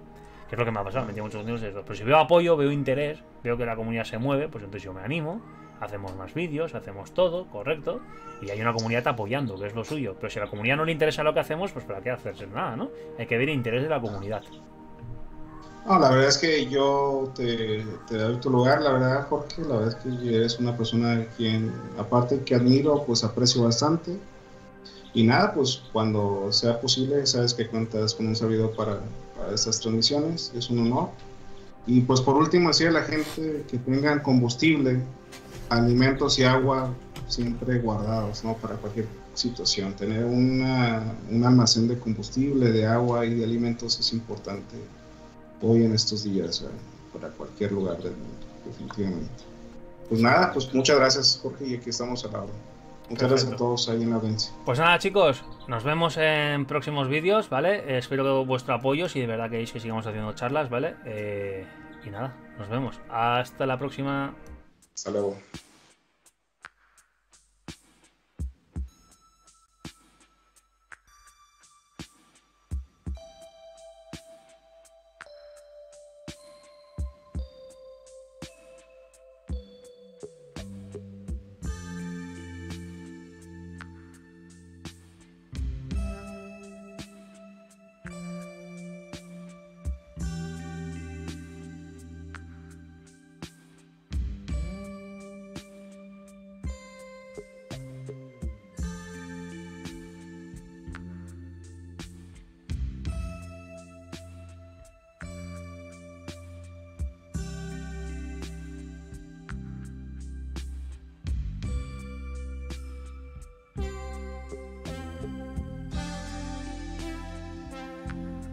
es lo que me ha pasado, me muchos años de eso. Pero si veo apoyo, veo interés, veo que la comunidad se mueve, pues entonces yo me animo, hacemos más vídeos, hacemos todo, correcto, y hay una comunidad apoyando, que es lo suyo. Pero si a la comunidad no le interesa lo que hacemos, pues ¿para qué hacerse nada, no? Hay que ver el interés de la comunidad. No, la verdad es que yo te, doy tu lugar, la verdad, Jorge. La verdad es que eres una persona a quien, aparte que admiro, pues aprecio bastante. Y nada, pues cuando sea posible, sabes que cuentas con un servidor para, para estas transmisiones, es un honor. Y pues por último, decir a la gente que tengan combustible, alimentos y agua siempre guardados, ¿no? Para cualquier situación. Tener una, un almacén de combustible, de agua y de alimentos es importante hoy en estos días para cualquier lugar del mundo, definitivamente. Pues nada, pues muchas gracias Jorge y aquí estamos al lado. Muchas gracias a todos ahí en la audiencia. Pues nada chicos, nos vemos en próximos vídeos, ¿vale? espero vuestro apoyo si de verdad queréis que sigamos haciendo charlas, ¿vale? Eh, y nada, nos vemos. Hasta la próxima. Hasta luego.